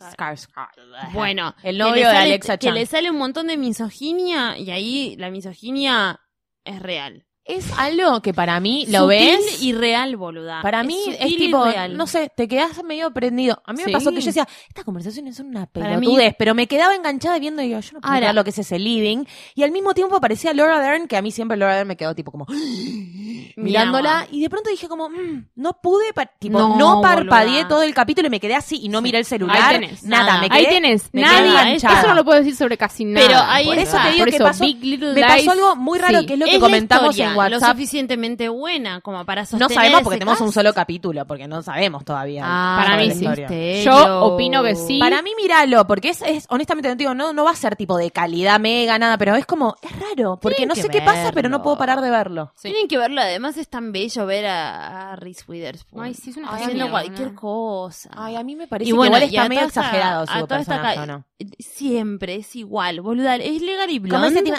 Skarsgård. Bueno, El que novio de sale- Alexa Que le sale un montón de misoginia y ahí la misoginia es real. Es algo que para mí lo Sutil ves. y real, boluda. Para Es mí es sutil y tipo, real. no sé, te quedas medio prendido. A mí me Sí. pasó que yo decía, estas conversaciones son una Para mí- pelotudez, pero me quedaba enganchada viendo y digo, yo no puedo Ahora- creer lo que es ese living. Y al mismo tiempo aparecía Laura Dern, que a mí siempre Laura Dern me quedó tipo como mirándola. Y de pronto dije como, "Mm, no pude, pa- tipo, No, no, parpadeé boluda. todo el capítulo y me quedé así y no miré el celular. Ahí tenés. Nada, Nada. me quedé. Ahí tienes. me quedé Nadie, enganchada. eso no lo puedo decir sobre casi nada. Pero ahí Por es- eso te digo Por que eso, pasó- Big Little me Lies, pasó algo muy raro sí. que es lo que Es la comentamos historia en Lo WhatsApp. suficientemente buena como para No sostener sabemos porque tenemos un solo capítulo, porque no sabemos todavía. Ah, Para mí la sí. Yo opino que sí. Para mí, míralo, porque es, es honestamente, no, te digo, no, no va a ser tipo de calidad mega, nada, pero es como, es raro, porque Tienen no sé qué pasa, pero no puedo parar de verlo. Tienen que verlo, además es tan bello ver a, a Reese Witherspoon. Ay, sí, es una haciendo cualquier ¿no? cosa. Ay, a mí me parece y bueno, que igual está medio exagerado a su personaje, ca- ¿o no? Siempre es igual, boluda. Es legal y Como blonde. ese tipo,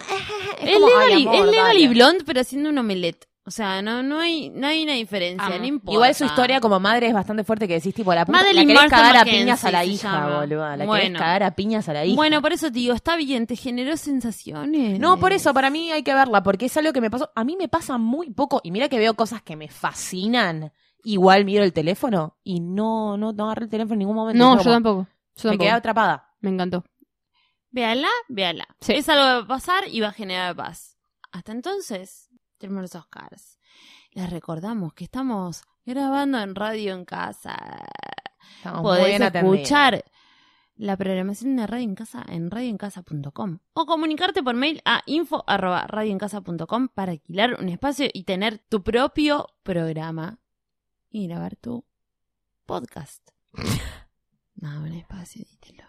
Es, como, legal, ay, y, amor, es legal dale. y blonde, pero haciendo un omelette. O sea, no, no, hay, no hay una diferencia, Amo. no importa. Igual su historia como madre es bastante fuerte que decís, tipo, la puta, Madeline la querés cagar a piñas a la hija, boluda. La querés Bueno. cagar a piñas a la hija. Bueno, por eso te digo, está bien, te generó sensaciones. No, por eso, para mí hay que verla, porque es algo que me pasó. A mí me pasa muy poco, y mira que veo cosas que me fascinan. Igual miro el teléfono y no, no, no agarré el teléfono en ningún momento. No, yo como- tampoco. Yo Me tampoco. quedé atrapada. Me encantó. Véala, véala. Sí. Es algo que va a pasar y va a generar paz. Hasta entonces, tenemos los Oscars. Les recordamos que estamos grabando en radio en casa. Estamos Podés escuchar la programación de Radio en Casa en radioencasa.com o comunicarte por mail a info@radioencasa.com para alquilar un espacio y tener tu propio programa y grabar tu podcast. No, un espacio, dítelo.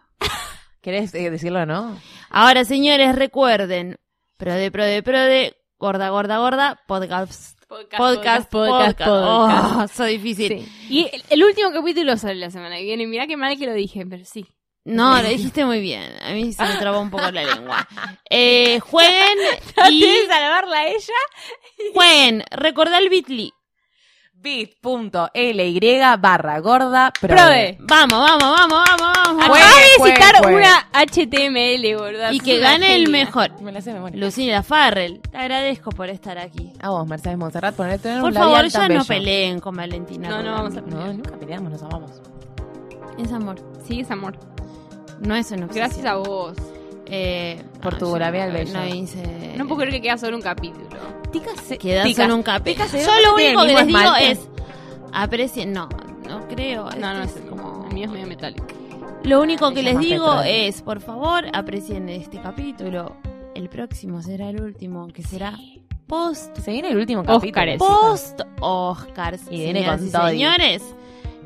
¿Querés eh, decirlo, no? Ahora, señores, recuerden, prode, prode, prode, gorda, gorda, gorda, podcast, podcast, podcast. Oh, soy difícil. Sí. Y el, el último capítulo sale la semana que viene. Mirá qué mal que lo dije, pero sí. No, lo dijiste muy bien. A mí se me trabó un poco la lengua. Eh, jueguen y ¿Quieres salvarla a ella? jueguen. Recordá el Bitly. bit.ly barra gorda Prode. Vamos, vamos, vamos, vamos, vamos. Juegue, citar juegue. una HTML, boludo. Y que gane el mejor. Me la sé memoria. Farrell, te agradezco por estar aquí. A vos, Mercedes Monserrat, ponerte en Por favor, ya no peleen con Valentina. No, no vamos a No, nunca peleamos, nos amamos. Es amor. Sí, es amor. No es una. Gracias a vos. Eh, Por no, tu yo labial no, bello. No hice... No puedo creer que queda solo un capítulo. Tica se... Queda solo un capítulo. Yo lo único el que les digo es... Aprecien... No, no creo. No, este no es es como... El mío es medio metálico. Lo único que les digo es, por favor, aprecien este capítulo. El próximo será el último, que será post Se viene el último capítulo. Post Oscars. Y viene con y todo. señores,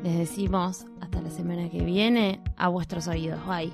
les decimos hasta la semana que viene a vuestros oídos. Bye.